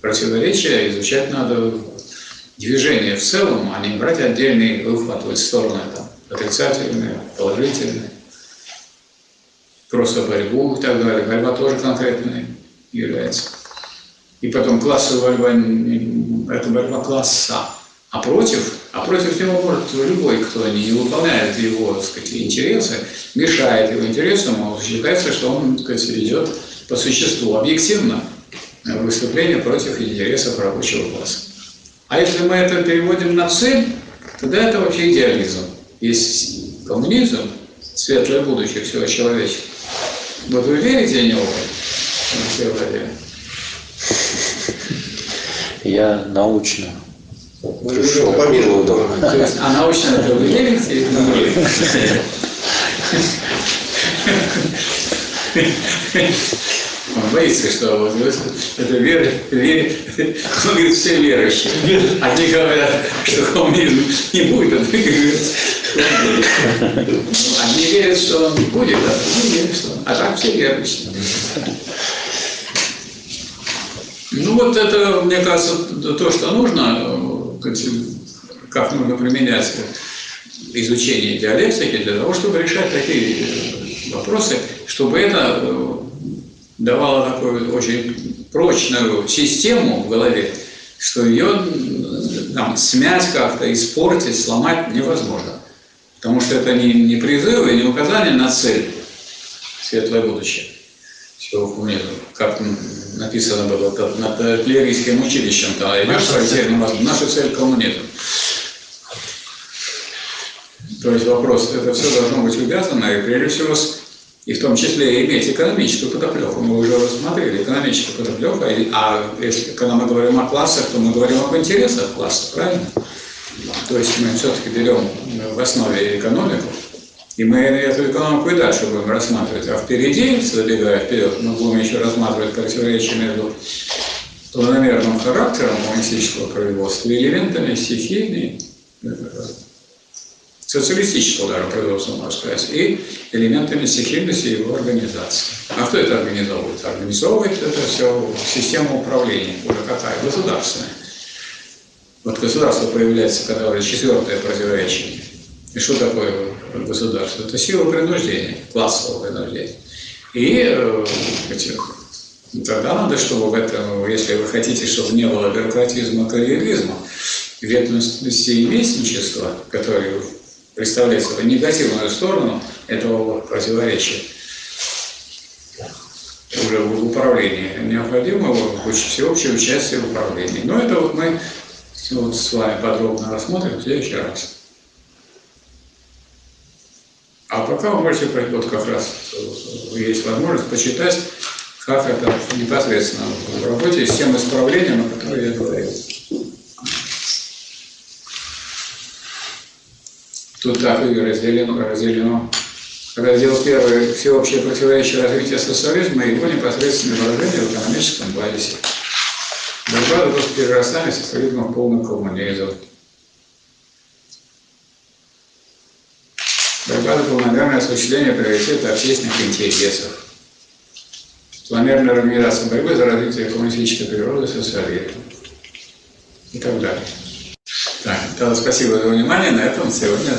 противоречия, изучать надо движение в целом, а не брать отдельные выхватывать стороны там, отрицательные, положительные просто борьбу и так далее. Борьба тоже конкретной является. И потом классовая борьба это борьба класса. А против, а против него может любой, кто не выполняет его так сказать, интересы, мешает его интересам, он считается, что он так сказать, идет по существу объективно выступление против интересов рабочего класса. А если мы это переводим на цель, тогда это вообще идеализм. Есть коммунизм, светлое будущее всего человечества. Вот вы верите в него, Алексей Владимирович? Я научно. Пришел. То есть, а научно это вы верите или не верите? Он боится, что вот это вера, вера, он говорит, все верующие. Одни говорят, что коммунизм не будет, а другие говорят, что он будет. Одни верят, что он будет, а другие верят, что он. А так все верующие. Ну вот это, мне кажется, то, что нужно, э, как нужно применять изучение диалектики для того, чтобы решать такие э, вопросы, чтобы это э, давало такую очень прочную систему в голове, что ее там, смять как-то, испортить, сломать невозможно. Потому что это не, не призывы, не указания на цель светлое будущее всего коммунизма. Как написано было над артиллерийским училищем, там идешь Наша пройти, наша цель коммунизм. То есть вопрос, это все должно быть увязано, и прежде всего с И в том числе иметь экономическую подоплеку. Мы уже рассмотрели экономическую подоплеку. А если, когда мы говорим о классах, то мы говорим об интересах класса, правильно? То есть мы все-таки берем э, в основе экономику, и мы эту экономику и дальше будем рассматривать. А впереди, забегая вперед, мы будем еще рассматривать противоречия между планомерным характером коммунистического производства и элементами стихийной, э, социалистического даже производства, можно сказать, и элементами стихийности его организации. А кто это организовывает? Организовывает это все система управления, уже какая? Государственная. Вот государство появляется, когда уже четвертое противоречие. И что такое государство? Это сила принуждения, классового принуждения. И э, тогда надо, чтобы в этом, если вы хотите, чтобы не было бюрократизма, карьеризма, ветвенности и местничества, которые представляют собой негативную сторону этого противоречия, уже в управлении, необходимо всеобщее участие в управлении. Но это вот мы вот с вами подробно рассмотрим в следующий раз. А пока вы можете, вот как раз э, есть возможность почитать, как это непосредственно в работе с тем исправлением, о котором я говорил. Тут так и разделено, разделено. Раздел первый «Всеобщее противоречие развития социализма» и его непосредственное выражение в экономическом базисе. Борьба за перерастание социализма в полный коммунизм. Борьба полномерное осуществление приоритета общественных интересов. Планомерная организация борьбы за развитие коммунистической природы социализма. И так далее. Так, тогда спасибо за внимание. На этом сегодня